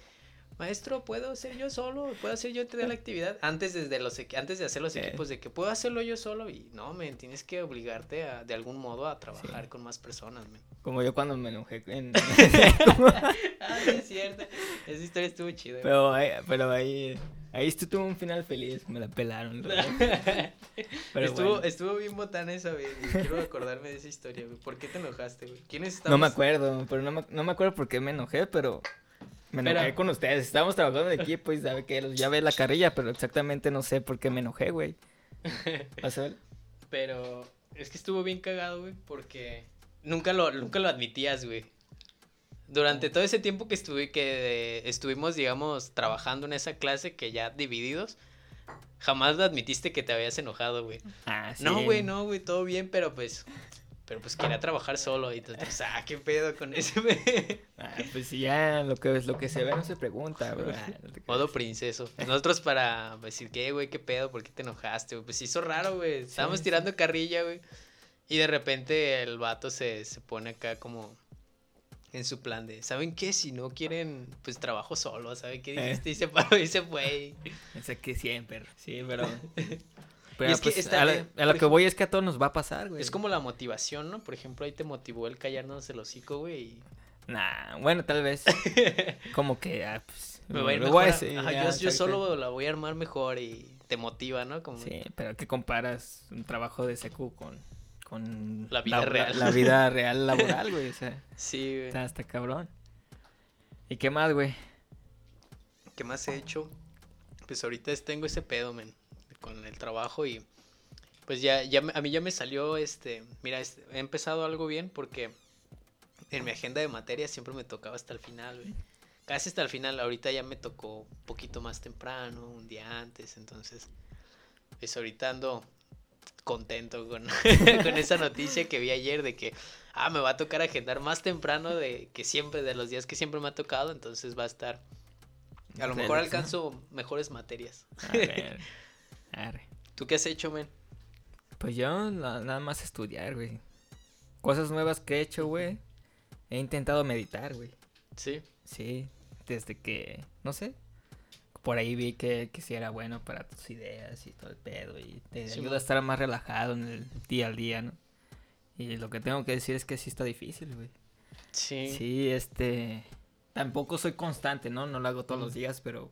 S1: maestro, ¿puedo hacer yo solo? ¿Puedo hacer yo la actividad? Antes, desde los, antes de hacer los equipos, de que puedo hacerlo yo solo. Y no, men, tienes que obligarte a, de algún modo a trabajar
S2: Sí.
S1: con más personas, men.
S2: Como yo cuando me enojé en...
S1: Ah, sí, es cierto. Esa historia estuvo chida.
S2: pero ahí, pero ahí, ahí esto tuvo un final feliz, me la pelaron. Pero
S1: estuvo,
S2: bueno.
S1: estuvo bien botana esa, y Quiero acordarme de esa historia, güey. ¿Por qué te enojaste, güey? ¿Quiénes
S2: No me acuerdo, pero no me, no me acuerdo por qué me enojé, pero me enojé
S1: Pero-
S2: con ustedes. Estábamos trabajando en equipo y sabe que ya ve la carrilla, pero exactamente no sé por qué me enojé, güey. ¿Vas a ver?
S1: Pero es que estuvo bien cagado, güey, porque nunca lo, nunca lo admitías, güey. Durante todo ese tiempo que estuve, que estuvimos, digamos, trabajando en esa clase, que ya divididos, jamás lo admitiste que te habías enojado, güey.
S2: Ah, sí.
S1: No, güey, no, güey, todo bien, pero pues, pero pues quería trabajar solo y entonces, ah, qué pedo con ese, güey.
S2: Ah, pues ya lo que, lo que se ve no se pregunta, güey. Ah.
S1: Modo princeso. Nosotros para decir, ¿qué, güey? ¿Qué pedo? ¿Por qué te enojaste? Pues hizo raro, güey. Estábamos
S2: sí.
S1: tirando carrilla, güey. Y de repente el vato se, se pone acá como en su plan de, ¿saben qué? Si no quieren, pues trabajo solo, ¿saben qué
S2: Eh.
S1: dijiste? Y se paró y se fue.
S2: Que siempre. Sí, pero. Pero
S1: es que
S2: pues,
S1: está
S2: a, lo- a que voy es que a todos nos va a pasar, güey.
S1: Es como la motivación, ¿no? Por ejemplo, ahí te motivó el callarnos el hocico, güey. y
S2: Nah, bueno, tal vez. como que, ah, pues.
S1: Me va a ir mejor.
S2: voy a
S1: a-
S2: decir,
S1: ajá,
S2: ya,
S1: yo, solo la voy a armar mejor y te motiva, ¿no? Como...
S2: Sí, pero que comparas un trabajo de secu con. con
S1: La vida real.
S2: La, vida real laboral, güey. O sea,
S1: Sí, güey.
S2: está, está cabrón. ¿Y qué más, güey?
S1: ¿Qué más he hecho? Pues ahorita tengo ese pedo, men, con el trabajo y pues ya, ya a mí ya me salió este, mira, este, he empezado algo bien porque en mi agenda de materias siempre me tocaba hasta el final, güey. Casi hasta el final, ahorita ya me tocó un poquito más temprano, un día antes, entonces, pues ahorita ando contento con, con esa noticia que vi ayer de que, ah, me va a tocar agendar más temprano de que siempre, de los días que siempre me ha tocado, entonces va a estar a lo mejor alcanzo mejores materias.
S2: A ver. arre.
S1: ¿Tú qué has hecho, men?
S2: Pues yo na- nada más estudiar, güey. Cosas nuevas que he hecho, güey. He intentado meditar, güey.
S1: Sí.
S2: Sí, desde que, no sé, por ahí vi que, que sí era bueno para tus ideas y todo el pedo y te
S1: Sí,
S2: ayuda a estar más relajado en el día al día, ¿no? Y lo que tengo que decir es que sí está difícil, güey.
S1: Sí.
S2: Sí, este, tampoco soy constante, ¿no? No lo hago todos los días, pero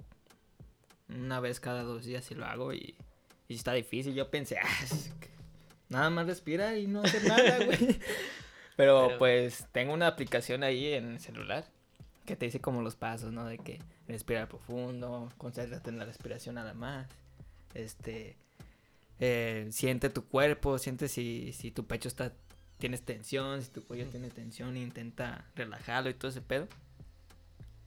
S2: una vez cada dos días sí lo hago y, y está difícil. Yo pensé, ah, nada más respirar y no hacer nada, güey. Pero,
S1: Pero-
S2: pues tengo una aplicación ahí en el celular que te dice como los pasos, ¿no? De que respirar profundo, concéntrate en la respiración nada más. Este, eh, siente tu cuerpo, siente si, si tu pecho está, tienes tensión, si tu cuello tiene tensión, intenta relajarlo y todo ese pedo.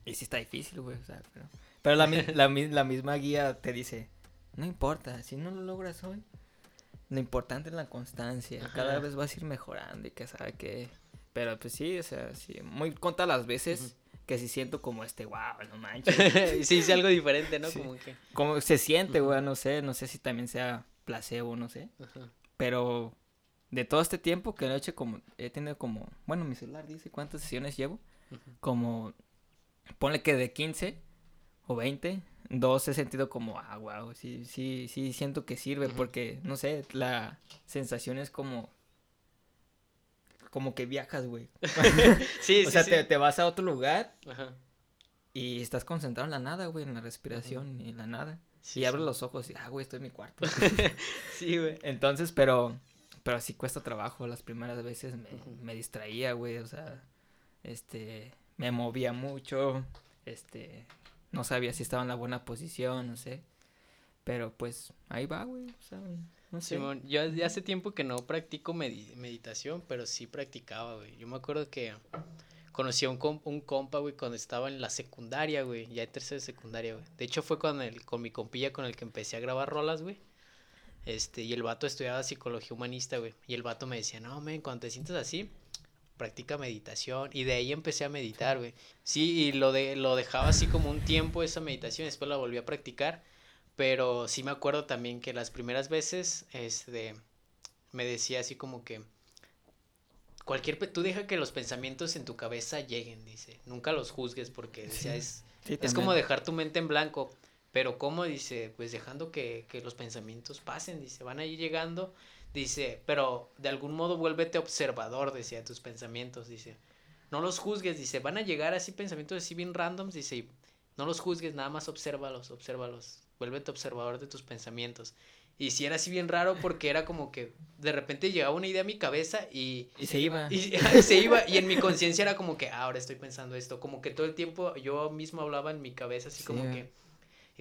S2: Y sí está difícil, güey, o sea, pero, pero la, la misma guía te dice, no importa, si no lo logras hoy, lo importante es la constancia, cada vez vas a ir mejorando y que sabe que... Pero pues sí, o sea, sí, muy contra las veces que sí siento como este, wow, no manches.
S1: sí, hice algo diferente, ¿no?
S2: Sí.
S1: Como que.
S2: Como se siente, güey, no sé, no sé si también sea placebo, no sé.
S1: Ajá.
S2: Pero de todo este tiempo que lo he hecho como, he tenido como, bueno, mi celular dice cuántas sesiones llevo, como, ponle que de 15 o 20, dos he sentido como, ah, wow, sí, sí, sí, siento que sirve porque, no sé, la sensación es como, como que viajas, güey.
S1: Sí,
S2: o
S1: sí,
S2: sea,
S1: sí.
S2: Te, te vas a otro lugar
S1: Ajá.
S2: y estás concentrado en la nada, güey, en la respiración y en la nada.
S1: Sí,
S2: y abres los ojos y, ah, güey, estoy en mi cuarto.
S1: Sí, güey.
S2: Entonces, pero, pero sí cuesta trabajo. Las primeras veces me, me distraía, güey, o sea, este, me movía mucho, este, no sabía si estaba en la buena posición, no sé. Pero pues, ahí va, güey, no sé.
S1: Simón, yo hace tiempo que no practico medi- meditación, pero sí practicaba, güey. Yo me acuerdo que conocí a un, com- un compa, güey, cuando estaba en la secundaria, güey. Ya en tercera secundaria, güey. De hecho, fue con, el, con mi compilla con el que empecé a grabar rolas, güey. Este, y el vato estudiaba psicología humanista, güey. Y el vato me decía, no, men, cuando te sientas así, practica meditación. Y de ahí empecé a meditar, güey. Sí, y lo, de, lo dejaba así como un tiempo esa meditación, después la volví a practicar. Pero sí me acuerdo también que las primeras veces, este, me decía así como que cualquier tú deja que los pensamientos en tu cabeza lleguen, dice. Nunca los juzgues porque decía, es, es como dejar tu mente en blanco. Pero ¿cómo? Dice, pues dejando que, que los pensamientos pasen, dice, van a ir llegando, dice, pero de algún modo vuélvete observador, decía, de tus pensamientos, dice. No los juzgues, dice, van a llegar así pensamientos así bien randoms, dice, no los juzgues, nada más obsérvalos, obsérvalos, vuélvete observador de tus pensamientos. Y si era así bien raro porque era como que de repente llegaba una idea a mi cabeza y...
S2: Y se iba.
S1: Y, se iba. Y en mi conciencia era como que, ah, ahora estoy pensando esto. Como que todo el tiempo yo mismo hablaba en mi cabeza así como que...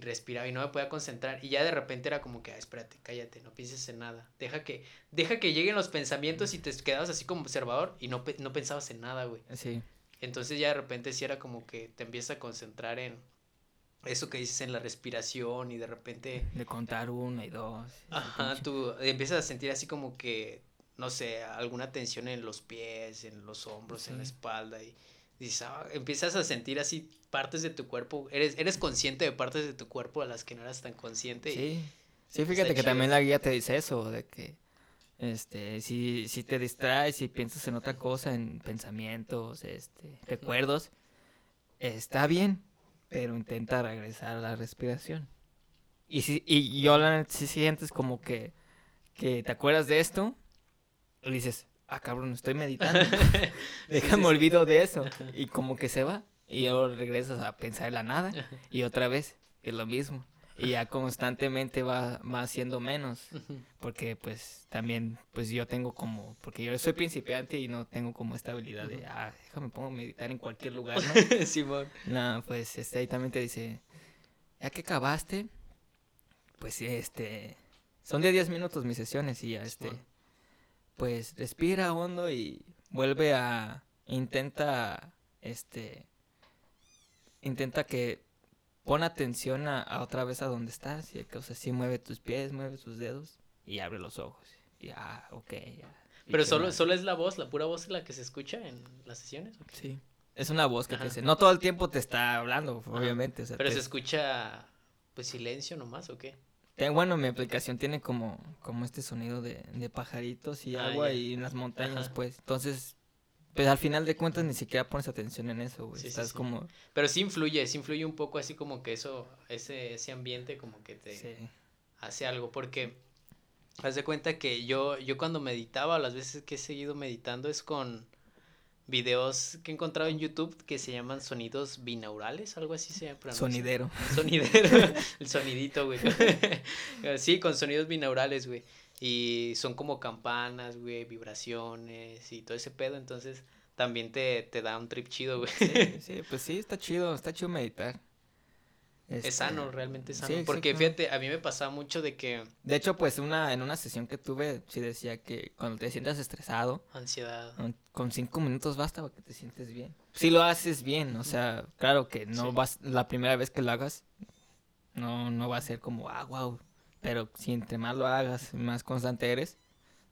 S1: Y respiraba y no me podía concentrar. Y ya de repente era como que, ah, espérate, cállate, no pienses en nada. Deja que, deja que lleguen los pensamientos y te quedabas así como observador y no, no pensabas en nada, güey.
S2: Sí.
S1: Entonces ya de repente sí era como que te empiezas a concentrar en eso que dices en la respiración y de repente...
S2: De contar uno y dos.
S1: Ajá, tú empiezas a sentir así como que, no sé, alguna tensión en los pies, en los hombros, en la espalda y dices, ah, empiezas a sentir así partes de tu cuerpo, eres, eres consciente de partes de tu cuerpo a las que no eras tan consciente.
S2: Sí, sí, fíjate que también la guía te dice eso, de que este, si, si te distraes y piensas en otra cosa, en pensamientos, este, recuerdos, está bien, pero intenta regresar a la respiración. Y, si, y yo si sientes como que, que te acuerdas de esto, y dices, ah, cabrón, estoy meditando. Déjame olvido de eso. Y como que se va. Y luego regresas a pensar en la nada. Y otra vez, es lo mismo y ya constantemente va, va haciendo menos porque pues también pues yo tengo como porque yo soy principiante y no tengo como esta habilidad de ah déjame pongo a meditar en cualquier lugar no
S1: Simón
S2: no pues este ahí también te dice ya que acabaste pues este son de 10 minutos mis sesiones y ya este pues respira hondo y vuelve a intenta este intenta que pon atención a, otra vez a donde estás. Y o sea, sí mueve tus pies, mueve tus dedos y abre los ojos. Y ah, ok, ya.
S1: Pero solo, solo es la voz, la pura voz la que se escucha en las sesiones.
S2: Sí. Es una voz que te dice. No todo el tiempo te está hablando, obviamente.
S1: Pero se escucha, pues, silencio nomás, ¿o qué?
S2: Bueno, mi aplicación tiene como, como este sonido de, de pajaritos y ah, agua y en las montañas, pues. Entonces, pues al final de cuentas ni siquiera pones atención en eso, güey. Estás como...
S1: Pero sí influye, sí influye un poco así como que eso, ese, ese ambiente como que te hace algo. Porque haz de cuenta que yo, yo cuando meditaba, las veces que he seguido meditando es con videos que he encontrado en YouTube que se llaman sonidos binaurales, algo así se llama.
S2: Sonidero.
S1: Sonidero, el sonidito, güey. sí, con sonidos binaurales, güey. Y son como campanas, güey, vibraciones y todo ese pedo. Entonces también te, te da un trip chido, güey.
S2: Sí, pues sí, está chido, está chido meditar.
S1: Es sano, realmente sano. porque fíjate, a mí me pasaba mucho de que...
S2: De hecho, pues una en una sesión que tuve, sí decía que cuando te sientas estresado...
S1: Ansiedad.
S2: Con cinco minutos basta para que te sientes bien. Si lo haces bien, o sea, claro que no vas... La primera vez que lo hagas, no, no va a ser como, ah, wow, pero si entre más lo hagas, más constante eres,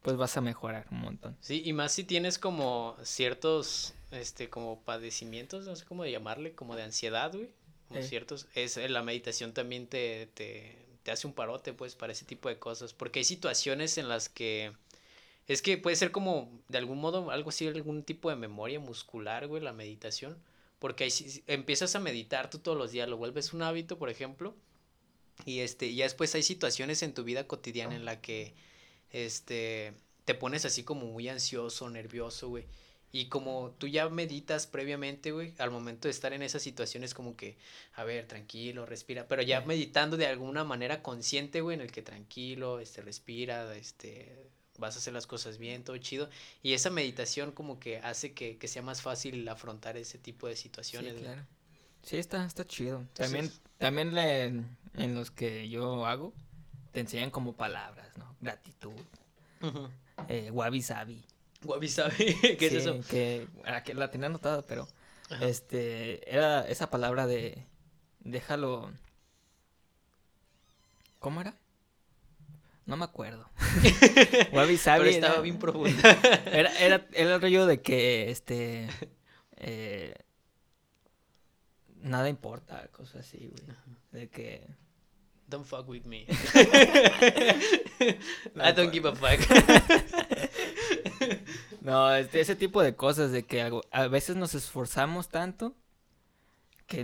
S2: pues vas a mejorar un montón.
S1: Sí, y más si tienes como ciertos, este, como padecimientos, no sé cómo llamarle, como de ansiedad, güey. Como ciertos, es, eh, la meditación también te, te, te hace un parote, pues, para ese tipo de cosas. Porque hay situaciones en las que, es que puede ser como, de algún modo, algo así, algún tipo de memoria muscular, güey, la meditación. Porque ahí, empiezas a meditar tú todos los días, lo vuelves un hábito, por ejemplo, y este, ya después hay situaciones en tu vida cotidiana en la que este te pones así como muy ansioso, nervioso, güey. Y como tú ya meditas previamente, güey, al momento de estar en esas situaciones como que, a ver, tranquilo, respira, pero ya meditando de alguna manera consciente, güey, en el que tranquilo, este, respira, este, vas a hacer las cosas bien, todo chido. Y esa meditación como que hace que, que sea más fácil afrontar ese tipo de situaciones.
S2: Sí, claro. Sí, está, está chido. también, también en los que yo hago, te enseñan como palabras, ¿no? Gratitud. eh, wabi sabi.
S1: Wabi sabi, ¿qué es eso?
S2: Que, que la tenía anotada, pero este era esa palabra de déjalo. ¿Cómo era? No me acuerdo. Wabi Sabi.
S1: Pero estaba
S2: era-
S1: bien profunda.
S2: Era, era, era el rollo de que, este, eh, nada importa, cosas así, güey. De que...
S1: Don't fuck with me.
S2: No,
S1: I don't give a fuck.
S2: No, este, ese tipo de cosas de que algo- a veces nos esforzamos tanto que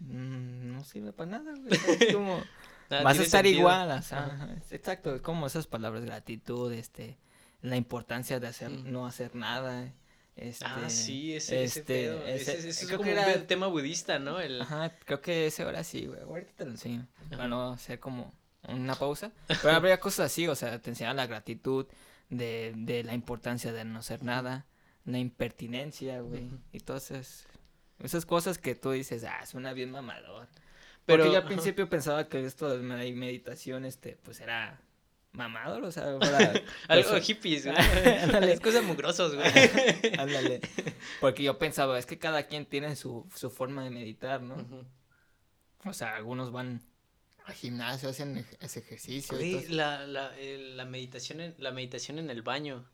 S2: no sirve para nada, güey. Es como,
S1: Nada
S2: vas a estar
S1: sentido.
S2: igual, o sea,
S1: Ajá.
S2: ajá, es exacto, es como esas palabras, gratitud, este, la importancia de hacer,
S1: Mm.
S2: no hacer nada, este,
S1: Ah, sí, ese, ese
S2: este,
S1: pedo.
S2: ese-
S1: Ese, ese es como
S2: que
S1: un
S2: era-
S1: tema budista, ¿no? El...
S2: Ajá, creo que ese ahora sí, güey. Ahorita te lo enseño.
S1: Ajá.
S2: Para no hacer como una pausa. Pero habría cosas así, o sea, te enseñan la gratitud de, de la importancia de no hacer nada, la impertinencia, güey. Y todas esas, esas cosas que tú dices, ah, suena bien mamador.
S1: Pero-
S2: Porque yo al principio pensaba que esto de med- meditación, este, pues era mamador, o sea.
S1: Algo hippies, güey. Es cosas mugrosos, güey.
S2: Ándale. Porque yo pensaba, es que cada quien tiene su, su forma de meditar, ¿no? O sea, algunos van al gimnasio, hacen ese ejercicio. y todo
S1: la, la, la meditación en, la meditación en el baño.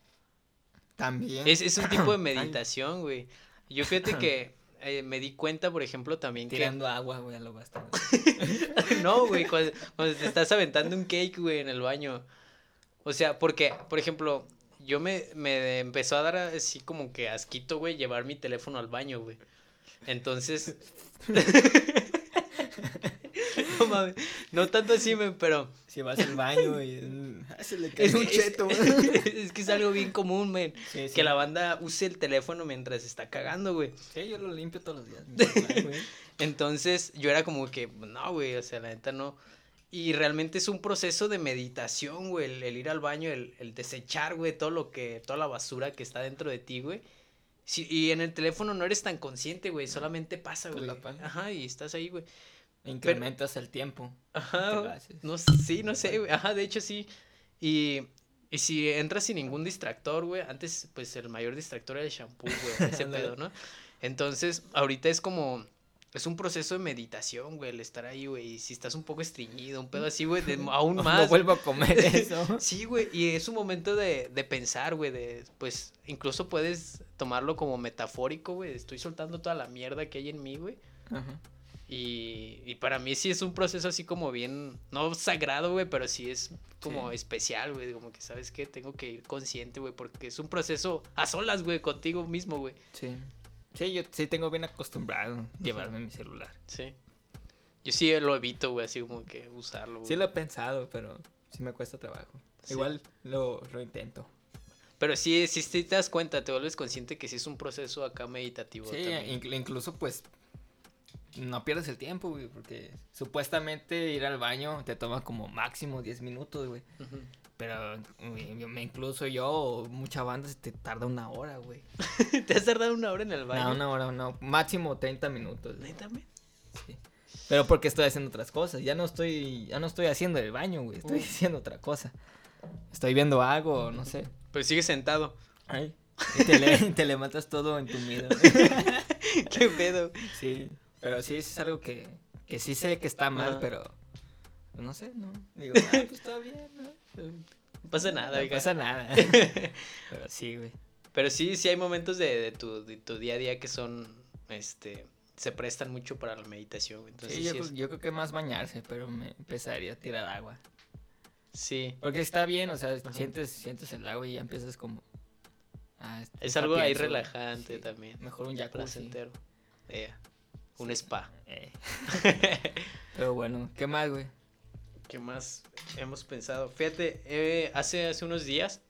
S2: También.
S1: Es, es un tipo de meditación, güey. Yo fíjate que eh, me di cuenta, por ejemplo, también que...
S2: Tirando agua, güey, a lo bastante.
S1: No, güey, cuando, cuando te estás aventando un cake, güey, en el baño. O sea, porque, por ejemplo, yo me, me empezó a dar así como que asquito, güey, llevar mi teléfono al baño, güey. Entonces... no mames, no tanto así, men, pero...
S2: Si vas al baño y se le cae
S1: Es,
S2: un
S1: es-
S2: cheto.
S1: es que es algo bien común, men.
S2: Sí, sí.
S1: Que la banda use el teléfono mientras está cagando, güey.
S2: Sí, yo lo limpio todos los días. güey.
S1: Entonces yo era como que, no, güey, o sea, la neta no. Y realmente es un proceso de meditación, güey, el, el ir al baño, el, el desechar, güey, todo lo que, toda la basura que está dentro de ti, güey. Sí, y en el teléfono no eres tan consciente, güey, solamente pasa, güey. Ajá, y estás ahí, güey.
S2: Incrementas el tiempo.
S1: Ajá, no, sí, no sé, güey, ajá, de hecho sí. Y, y si entras sin ningún distractor, güey, antes, pues, el mayor distractor era el shampoo, güey, ese pedo, ¿no? Entonces, ahorita es como, es un proceso de meditación, güey, el estar ahí, güey, y si estás un poco estreñido, un pedo así, güey, de- aún
S2: No
S1: más.
S2: vuelvo a comer eso.
S1: Sí, güey, y es un momento de, de pensar, güey, de, pues, incluso puedes tomarlo como metafórico, güey, estoy soltando toda la mierda que hay en mí, güey.
S2: Ajá.
S1: Y, y para mí sí es un proceso así como bien, no sagrado, güey, pero sí es como
S2: Sí.
S1: especial, güey, como que, ¿sabes qué? Tengo que ir consciente, güey, porque es un proceso a solas, güey, contigo mismo, güey.
S2: Sí. Sí, yo sí tengo bien acostumbrado llevarme mi celular.
S1: Sí. Yo sí lo evito, güey, así como que usarlo, güey.
S2: Sí lo he pensado, pero sí me cuesta trabajo.
S1: Sí.
S2: Igual lo, lo intento.
S1: Pero sí, sí, sí te das cuenta, te vuelves consciente que sí es un proceso acá meditativo
S2: Sí,
S1: también.
S2: incluso pues no pierdes el tiempo, güey, porque supuestamente ir al baño te toma como máximo 10 minutos, güey. Pero me incluso yo, mucha banda se te tarda una hora, güey.
S1: ¿Te has tardado una hora en el baño?
S2: No, una hora, no, máximo 30 minutos. güey,
S1: ¿Neta, men?
S2: sí. Pero porque estoy haciendo otras cosas, ya no estoy, ya no estoy haciendo el baño, güey, estoy
S1: Uh.
S2: haciendo otra cosa. Estoy viendo algo, no sé.
S1: Pero sigues sentado.
S2: Ay, y te, le, te levantas todo entumido.
S1: ¿Qué pedo?
S2: Sí, pero sí es algo que, que sí sé que está mal,
S1: Ajá.
S2: pero no sé, no. Digo, ah, pues está bien, ¿no?
S1: No pasa nada,
S2: no
S1: oiga.
S2: pasa nada. pero sí, güey.
S1: Pero sí, sí hay momentos de, de tu, de tu día a día que son, este, se prestan mucho para la meditación. güey. Entonces,
S2: Sí,
S1: sí,
S2: yo,
S1: es-
S2: creo- yo creo que más bañarse, pero me empezaría a tirar agua.
S1: sí.
S2: Porque está bien, o sea, sientes, sientes el agua y ya empiezas como... ah,
S1: Es algo ahí
S2: pienso,
S1: relajante
S2: sí,
S1: también.
S2: Mejor un jacuzzi.
S1: Placentero. Un
S2: Sí.
S1: spa.
S2: Eh. Pero bueno, ¿qué más, güey?
S1: ¿Qué más hemos pensado? Fíjate, eh, hace, hace unos días,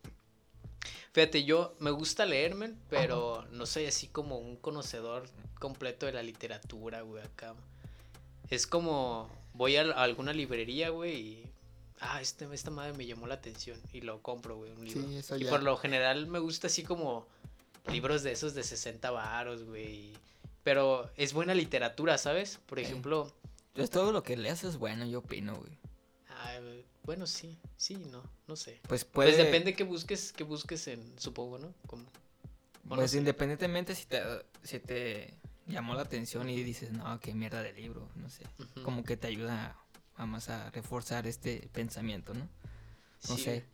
S1: fíjate, yo me gusta leerme, pero no soy así como un conocedor completo de la literatura, güey, acá. Es como, voy a, a alguna librería, güey, y... Ah, este, esta madre me llamó la atención y lo compro, güey, un libro.
S2: Sí, eso
S1: y por lo general me gusta así como libros de esos de 60 varos, güey. Pero es buena literatura, ¿sabes? Por ejemplo,
S2: Pues todo lo que leas es bueno, yo opino, güey.
S1: Ah, bueno, sí, sí, no, no sé.
S2: Pues puede...
S1: Pues depende que busques, que busques en, supongo, ¿no? Como, no
S2: Pues
S1: sé.
S2: independientemente si te, si te llamó la atención y dices, no, qué mierda de libro, no sé. Como que te ayuda a más a reforzar este pensamiento, ¿no? No
S1: Sí,
S2: sé.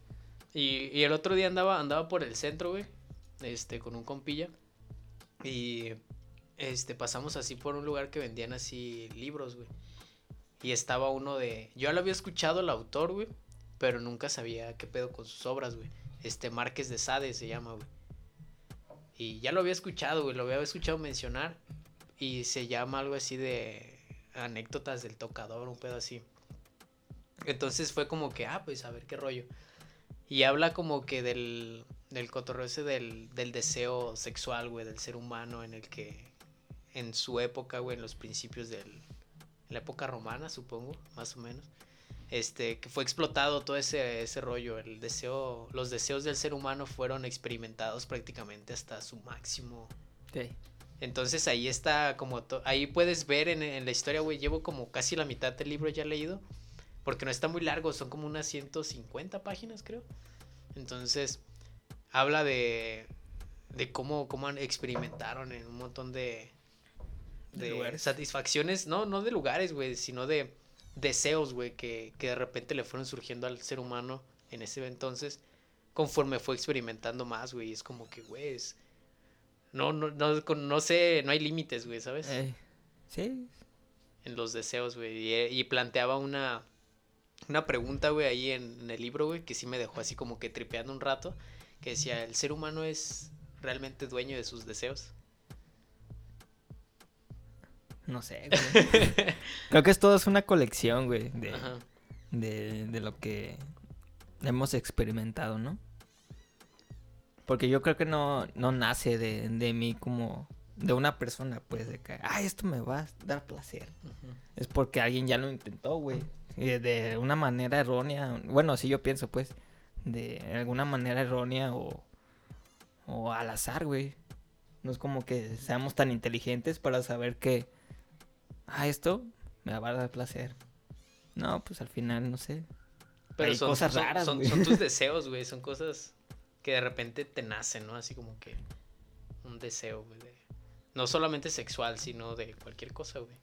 S1: Y, y el otro día andaba, andaba por el centro, güey. Este, con un compilla. Y este, pasamos así por un lugar que vendían así libros, güey. Y estaba uno de. Yo lo había escuchado el autor, güey. Pero nunca sabía qué pedo con sus obras, güey. Este, Márquez de Sade se llama, güey. Y ya lo había escuchado, güey. Lo había escuchado mencionar. Y se llama algo así de anécdotas del tocador, un pedo así. Entonces fue como que, ah, pues a ver qué rollo. Y habla como que del, del cotorreo ese del, del deseo sexual, güey, del ser humano en el que en su época, güey, en los principios del, en la época romana, supongo, más o menos, este, que fue explotado todo ese, ese rollo, el deseo, los deseos del ser humano fueron experimentados prácticamente hasta su máximo.
S2: Sí.
S1: Entonces ahí está como, ahí puedes ver en, en la historia, güey, llevo como casi la mitad del libro ya leído, porque no está muy largo, son como unas 150 páginas, creo. Entonces, habla de, de cómo, cómo experimentaron en un montón de,
S2: De lugares.
S1: satisfacciones, no, no de lugares, güey, sino de deseos, güey, que, que de repente le fueron surgiendo al ser humano en ese entonces, conforme fue experimentando más, güey, es como que, güey, es- no, no, no, con- no sé, no hay límites, güey, ¿sabes?
S2: Eh, sí.
S1: en los deseos, güey. Y, eh, y planteaba una, una pregunta, güey, ahí en, en el libro, güey, que sí me dejó así como que tripeando un rato, que decía, ¿el ser humano es realmente dueño de sus deseos?
S2: No sé, güey. Creo que es todo es una colección, güey, de, de, de lo que hemos experimentado, ¿no? Porque yo creo que no, no nace de, de mí como de una persona, pues, de que, ay, esto me va a dar placer. Es porque alguien ya lo intentó, güey. Y de- de una manera errónea. Bueno, así yo pienso, pues. De alguna manera errónea o, o al azar, güey. No es como que seamos tan inteligentes para saber que, ah, esto me va a dar placer. No, pues al final, no sé.
S1: Pero
S2: Hay
S1: son,
S2: cosas
S1: son-
S2: raras,
S1: son, son tus deseos, güey, son cosas que de repente te nacen, ¿no? Así como que un deseo, güey. de- No solamente sexual, sino de cualquier cosa, güey.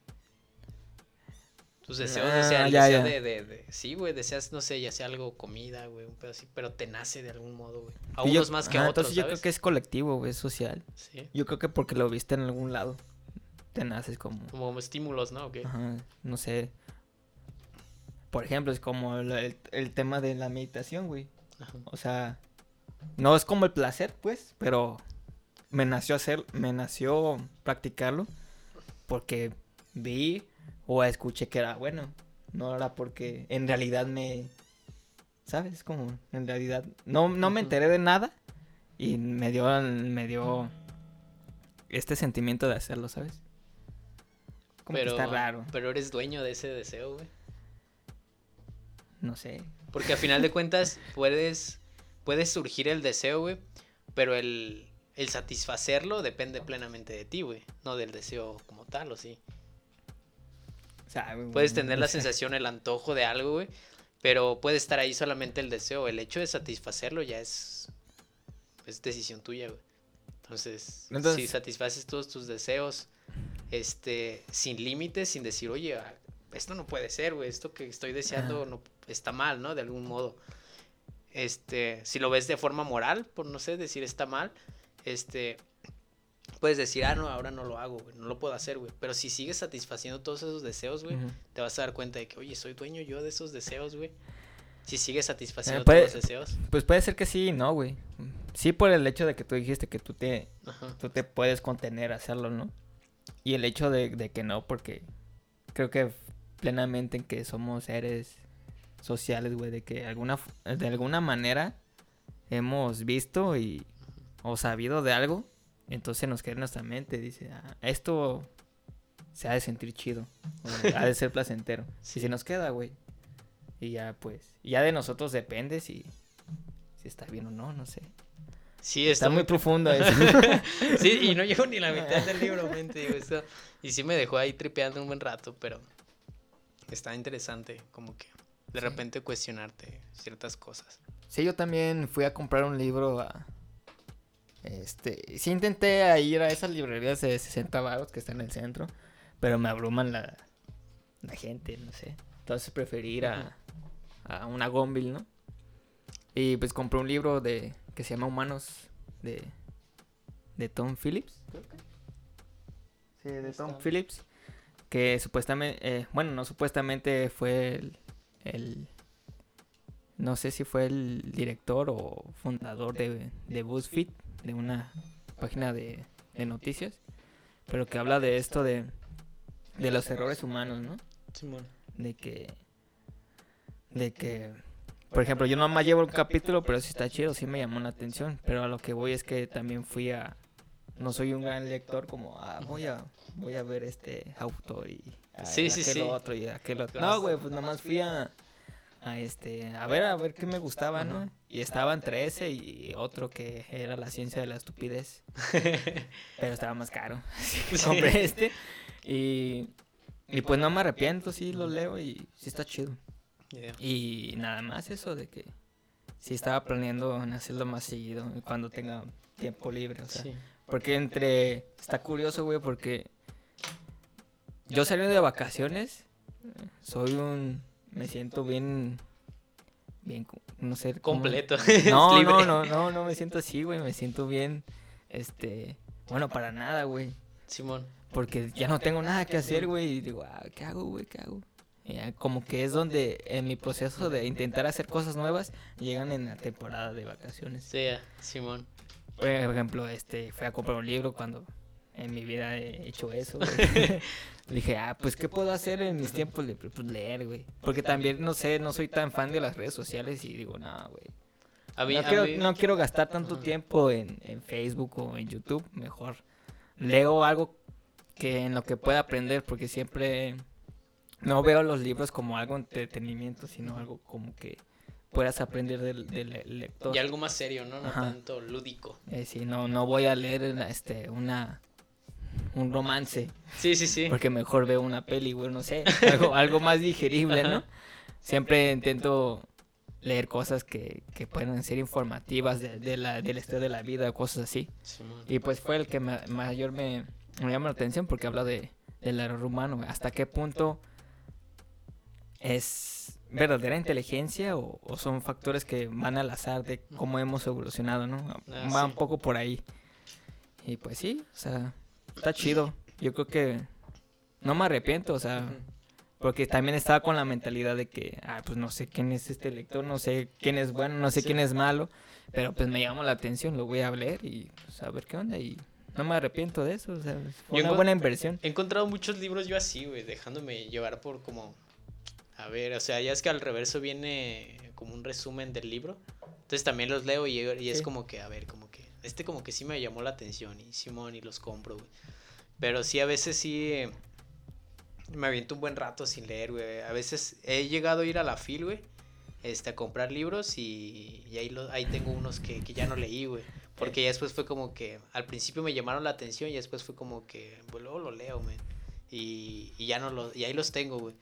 S1: Tus deseos,
S2: Ah,
S1: o sea,
S2: ya,
S1: ya sea
S2: ya.
S1: de, de, de- Sí, güey, deseas, no sé, ya sea algo, comida, güey, un pedo así, pero te nace de algún modo, güey. A
S2: yo-
S1: unos más que a otros,
S2: Entonces yo
S1: ¿sabes?
S2: creo que es colectivo, güey, es social.
S1: Sí,
S2: Yo creo que porque lo viste en algún lado. Te naces como...
S1: como estímulos, ¿no?
S2: Ajá, no sé. Por ejemplo, es como el, el- el tema de la meditación, güey.
S1: Ajá.
S2: O sea, no es como el placer, pues, pero me nació hacer, me nació practicarlo porque vi o escuché que era bueno. No era porque en realidad me, ¿sabes? Como en realidad no, no me enteré de nada y me dio, me dio este sentimiento de hacerlo, ¿sabes? Como
S1: Pero,
S2: que está raro,
S1: pero eres dueño de ese deseo, güey.
S2: no sé.
S1: Porque a final de cuentas puedes, puedes surgir el deseo, güey, pero el, el satisfacerlo depende plenamente de ti, güey, no del deseo como tal, o sí.
S2: O sea,
S1: Puedes tener
S2: no
S1: la
S2: sé.
S1: sensación, el antojo de algo, güey, pero puede estar ahí solamente el deseo. El hecho de satisfacerlo ya es, es decisión tuya, güey. Entonces,
S2: Entonces-
S1: si satisfaces todos tus deseos, este, sin límites, sin decir, oye, ah, esto no puede ser, güey, esto que estoy deseando no está mal, ¿no? De algún modo. Este, si lo ves de forma moral, por no sé, decir está mal, este, puedes decir, ah, no, ahora no lo hago, güey, no lo puedo hacer, güey. Pero si sigues satisfaciendo todos esos deseos, güey, te vas a dar cuenta de que, oye, soy dueño yo de esos deseos, güey. Si sigues satisfaciendo
S2: Eh, puede-
S1: todos los deseos.
S2: Pues puede ser que sí y no, güey. Sí por el hecho de que tú dijiste que tú te,
S1: Ajá.
S2: tú te puedes contener a hacerlo, ¿no? Y el hecho de, de que no, porque creo que plenamente en que somos seres sociales, güey, de que alguna, de alguna manera hemos visto y o sabido de algo, entonces nos queda en nuestra mente, dice, "Ah, esto se ha de sentir chido, o ha de ser placentero.
S1: Sí.
S2: Y se nos queda, güey. Y ya, pues, ya de nosotros depende si, si está bien o no, no sé.
S1: Sí,
S2: Está,
S1: está,
S2: muy profundo eso.
S1: Sí, y no llevo ni la mitad del libro, mente, digo, esto- Y sí me dejó ahí tripeando un buen rato, pero está interesante, como que de
S2: Sí.
S1: repente cuestionarte ciertas cosas.
S2: Sí, yo también fui a comprar un libro a... Este, sí intenté a ir a esas librerías de 60 baros que están en el centro, pero me abruman la, la gente, no sé. Entonces preferí ir a, a una Gonville, ¿no? Y pues compré un libro de que se llama Humanos de, de Tom Phillips. Sí, de Tom
S1: Está.
S2: Phillips. Que supuestamente, eh, bueno, no supuestamente fue el, el- no sé si fue el director o fundador de, de BuzzFeed, de una página de, de noticias, pero que habla de esto de, de los errores humanos, ¿no?
S1: Simón.
S2: de que de que por ejemplo yo nomás llevo un capítulo pero sí está chido sí me llamó la atención. Pero a lo que voy es que también fui a no soy un gran lector como ah, voy a voy a ver este autor y a
S1: Sí, sí,
S2: aquel
S1: sí.
S2: otro y aquel otro no güey pues nomás fui a a este a ver a ver qué me gustaba no y estaba entre ese y otro que era la ciencia de la estupidez. Pero estaba más caro.
S1: Sí.
S2: compré este. Y y pues no me arrepiento, sí lo leo y sí está chido.
S1: Yeah.
S2: Y nada más eso de que sí estaba planeando en hacerlo más seguido cuando tenga tiempo libre, o sea.
S1: Sí.
S2: Porque entre... Está curioso, güey, porque yo saliendo de vacaciones, soy un... Me siento bien... Bien, no sé... cómo-
S1: Completo.
S2: No, no, no, no, no me siento así, güey, me siento bien, este... Bueno, para nada, güey.
S1: Simón.
S2: Porque ya no tengo nada que hacer, güey. Y digo, ah, ¿qué hago, güey? ¿Qué hago? Ya como que es donde en mi proceso de intentar hacer cosas nuevas llegan en la temporada de vacaciones.
S1: Sí, Simón.
S2: Por ejemplo, este, fui a comprar un libro cuando en mi vida he hecho eso. Dije, ah, pues, ¿qué puedo hacer en mis tiempos libres? Pues leer, güey. Porque también, no sé, no soy tan fan de las redes sociales y digo, no, güey.
S1: Mí,
S2: No quiero,
S1: mí-
S2: no quiero gastar tanto tiempo en, en Facebook o en YouTube, mejor leo algo que en lo que pueda aprender, porque siempre no veo los libros como algo de entretenimiento, sino algo como que puedas aprender del, del le- lector.
S1: Y algo más serio, ¿no? No
S2: Ajá.
S1: tanto lúdico.
S2: Eh, sí, no, no voy a leer este, una, un romance,
S1: Sí, sí, sí.
S2: porque mejor veo una peli, güey, no sé, algo, algo más digerible, ¿no? Siempre intento leer cosas que, que puedan ser informativas de, de la, de la historia de la vida, cosas así. Y pues fue el que ma- mayor me, me llama la atención porque habla de, del error humano, hasta qué punto es verdadera inteligencia o, o son factores que van al azar de cómo hemos evolucionado, ¿no?
S1: Ah,
S2: Va un poco por ahí. Y pues sí, o sea, está chido. Yo creo que no me arrepiento, o sea, porque también estaba con la mentalidad de que, ah, pues no sé quién es este lector, no sé quién es bueno, no sé quién es malo, pero pues me llamó la atención, lo voy a leer y pues, a ver qué onda y no me arrepiento de eso, o sea, fue
S1: Yo
S2: una buena inversión.
S1: He encontrado muchos libros yo así, güey, dejándome llevar por como... A ver, o sea, ya es que al reverso viene como un resumen del libro. Entonces también los leo y, y es
S2: Sí.
S1: como que, a ver, como que... Este como que sí me llamó la atención y Simón y los compro, güey. Pero sí, a veces sí... eh, Me aviento un buen rato sin leer, güey. A veces he llegado a ir a la fil, güey. Este, a comprar libros y, y ahí, lo- ahí tengo unos que, que ya no leí, güey. Porque ya después fue como que al principio me llamaron la atención y después fue como que, pues luego lo leo, man. Y, y ya no lo, y ahí los tengo, güey.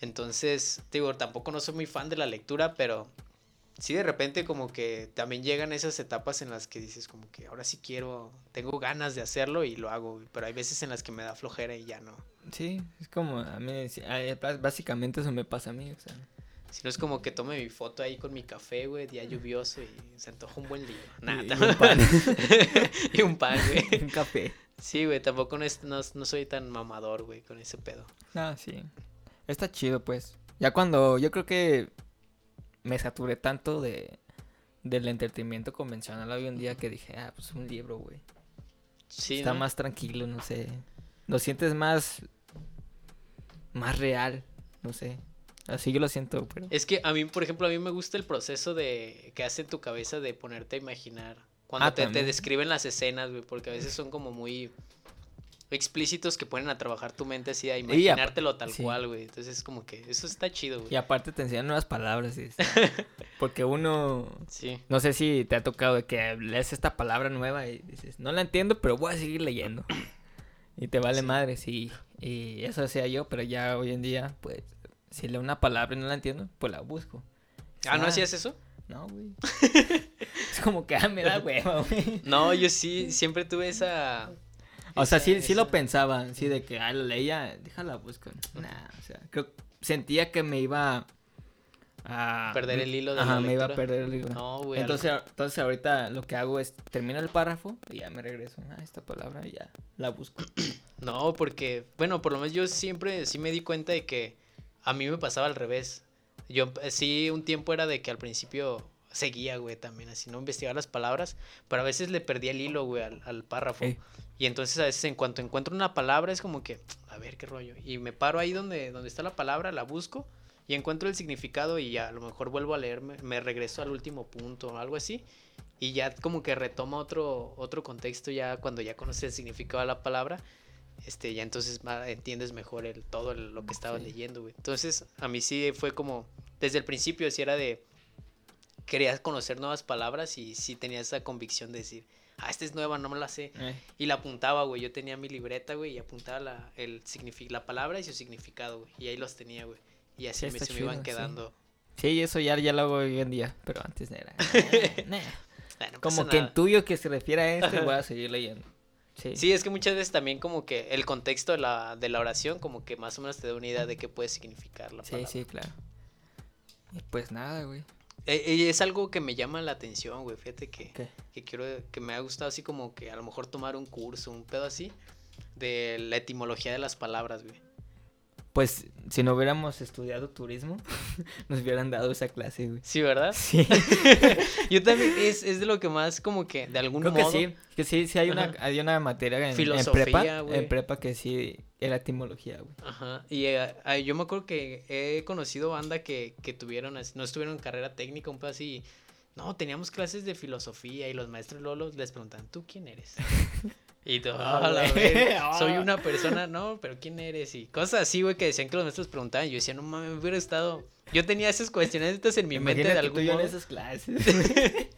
S1: Entonces, digo, tampoco no soy muy fan de la lectura, pero sí de repente como que también llegan esas etapas en las que dices como que ahora sí quiero, tengo ganas de hacerlo y lo hago. Pero hay veces en las que me da flojera y ya no.
S2: Sí, es como a mí, básicamente eso me pasa a mí, o sea,
S1: Si no es como que tome mi foto ahí con mi café, güey, día lluvioso y se antoja un buen libro.
S2: y-
S1: Nada.
S2: y un pan,
S1: y un pan, güey.
S2: un café.
S1: Sí, güey, tampoco no, es- no, no soy tan mamador, güey, con ese pedo.
S2: Ah, sí. Está chido, pues. Ya cuando yo creo que me saturé tanto de del entretenimiento convencional hoy en día que dije, ah, pues un libro, güey.
S1: Sí,
S2: Está
S1: ¿no?
S2: más tranquilo, no sé. Lo sientes más más real, no sé. Así yo lo siento, pero
S1: Es que a mí, por ejemplo, a mí me gusta el proceso de que hace en tu cabeza de ponerte a imaginar. Cuando
S2: Ah,
S1: te, te describen las escenas, güey, porque a veces son como muy explícitos que ponen a trabajar tu mente así, a imaginártelo tal
S2: sí.
S1: cual, güey. Entonces es como que eso está chido, güey.
S2: y aparte te enseñan nuevas palabras, porque uno
S1: Sí.
S2: no sé si te ha tocado de que lees esta palabra nueva y dices, no la entiendo, pero voy a seguir leyendo. Y te vale
S1: Sí.
S2: madre, sí. Y eso hacía yo, pero ya hoy en día, pues, si leo una palabra y no la entiendo, pues la busco.
S1: Ah, ¿no
S2: Ah.
S1: hacías eso?
S2: No, güey. es como que, ah, me da hueva, güey.
S1: No, yo sí, siempre tuve esa...
S2: O sea, sí, sí lo pensaba, sí, de que, ah, lo leía, déjala busco. Nah, o sea, creo, sentía que me iba a...
S1: Perder el hilo de
S2: Ajá,
S1: la
S2: me iba a perder el libro.
S1: No, güey. al-
S2: entonces, entonces ahorita lo que hago es termino el párrafo y ya me regreso a esta palabra y ya la busco.
S1: No, porque, bueno, por lo menos yo siempre sí me di cuenta de que a mí me pasaba al revés. Yo eh, sí un tiempo era de que al principio seguía, güey, también así, no investigar las palabras, pero a veces le perdía el hilo, güey, al, al párrafo. Y entonces a veces en cuanto encuentro una palabra es como que, a ver qué rollo. Y me paro ahí donde, donde está la palabra, la busco y encuentro el significado y ya a lo mejor vuelvo a leerme, me regreso al último punto o algo así. Y ya como que retoma otro, otro contexto ya cuando ya conoces el significado de la palabra. Este, ya entonces entiendes mejor el, todo el- lo que estabas
S2: Sí.
S1: leyendo, güey. Entonces, a mí sí fue como, desde el principio, sí era de, quería conocer nuevas palabras y sí tenía esa convicción de decir, ah, esta es nueva, no me la sé.
S2: Eh,
S1: Y la apuntaba, güey. Yo tenía mi libreta, güey, y apuntaba la, el la palabra y su significado, güey. Y ahí los tenía, güey. Y así
S2: Sí,
S1: me, se me iban
S2: sí.
S1: quedando.
S2: Sí, eso ya, ya lo hago hoy en día, pero antes no era. Nah, nah.
S1: No
S2: Como que
S1: nada.
S2: intuyo que se refiere a esto y voy a seguir leyendo. Sí.
S1: Sí, es que muchas veces también como que el contexto de la, de la oración como que más o menos te da una idea de qué puede significar la
S2: Sí,
S1: palabra.
S2: sí, claro. Y pues nada, güey.
S1: Eh, y es algo que me llama la atención, güey. Fíjate que, que quiero, que me ha gustado así como que a lo mejor tomar un curso, un pedo así, de la etimología de las palabras, güey.
S2: Pues si no hubiéramos estudiado turismo, nos hubieran dado esa clase, güey.
S1: Sí, ¿verdad?
S2: Sí,
S1: Yo también, es, es de lo que más como que de algún
S2: creo que
S1: modo...
S2: sí. Que sí, sí hay una, hay una materia en, en
S1: Filosofía,
S2: prepa,
S1: güey.
S2: en prepa que sí era etimología, güey.
S1: Ajá, y eh, yo me acuerdo que he conocido banda que, que tuvieron, no estuvieron en carrera técnica, un pedo así, no, teníamos clases de filosofía y los maestros Lolos les preguntan, ¿tú quién eres? Y tú,
S2: Ah,
S1: "Ah, verga, soy
S2: Ah.
S1: una persona, no, pero ¿quién eres? Y cosas así, güey, que decían que los maestros preguntaban, yo decía, no mames, me hubiera estado, yo tenía esas cuestiones en mi mente de algún
S2: yo
S1: modo.
S2: en esas clases.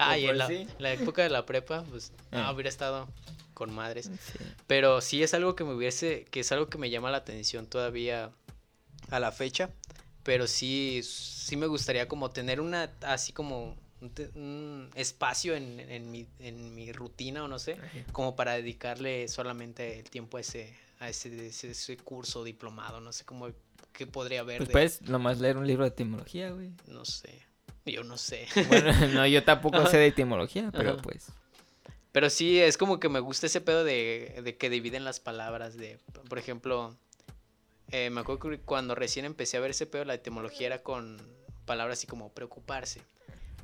S1: Ah, y en la,
S2: sí.
S1: la época de la prepa, pues, no,
S2: Ah.
S1: hubiera estado con madres.
S2: Sí.
S1: Pero sí es algo que me hubiese, que es algo que me llama la atención todavía a la fecha. Pero sí, sí me gustaría como tener una, así como un, espacio en, en mi, en mi rutina o no sé, como para dedicarle solamente el tiempo a ese, a ese, ese, ese curso diplomado, no sé cómo, qué podría haber
S2: Pues
S1: de-
S2: puedes nomás leer un libro de etimología, güey.
S1: no sé, yo no sé.
S2: Bueno, no, yo tampoco
S1: Ajá.
S2: sé de etimología, pero
S1: Ajá.
S2: pues.
S1: Pero sí, es como que me gusta ese pedo de, de que dividen las palabras. De, por ejemplo, eh, me acuerdo que cuando recién empecé a ver ese pedo, la etimología era con palabras así como preocuparse.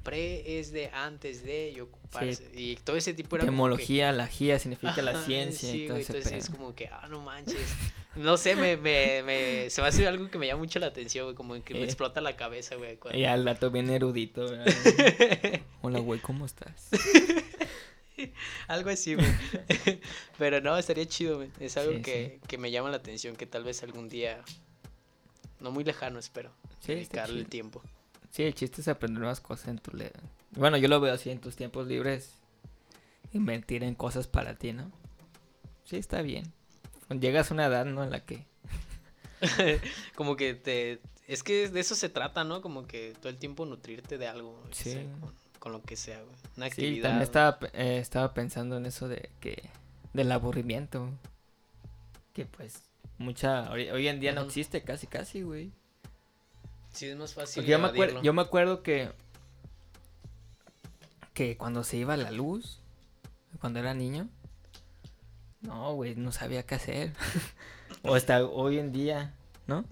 S1: Pre es de antes de y ocuparse. Y todo ese tipo era que-
S2: Etimología, la GIA significa la ciencia
S1: sí, entonces es como que, ah, no manches. No sé, me, me, me, se me hace algo que me llama mucho la atención, güey, como que me explota la cabeza, güey. cuando-
S2: Y al dato bien erudito, ¿verdad? Hola, güey, ¿cómo estás?
S1: Algo así, güey. Pero no, estaría chido, güey. Es algo
S2: Sí,
S1: que, que me llama la atención, que tal vez algún día, no muy lejano, espero,
S2: Sí,
S1: dedicarle el tiempo.
S2: Sí, el chiste es aprender nuevas cosas en tu... Bueno, yo lo veo así en tus tiempos libres. Invertir en cosas para ti, ¿no? Sí, está bien. Llegas a una edad, ¿no? En la que...
S1: Como que te... Es que de eso se trata, ¿no? Como que todo el tiempo nutrirte de algo,
S2: Sí.
S1: sé, con, con lo que sea, güey. Una
S2: Sí,
S1: actividad.
S2: también estaba, eh, estaba pensando en eso de que... Del aburrimiento. Que pues... Mucha... Hoy, hoy en día no existe casi, casi, güey.
S1: Sí, es más fácil
S2: yo me, acuer-
S1: evadirlo.
S2: yo me acuerdo que... Que cuando se iba la luz... Cuando era niño... No, güey, no sabía qué hacer. o hasta hoy en día, ¿no?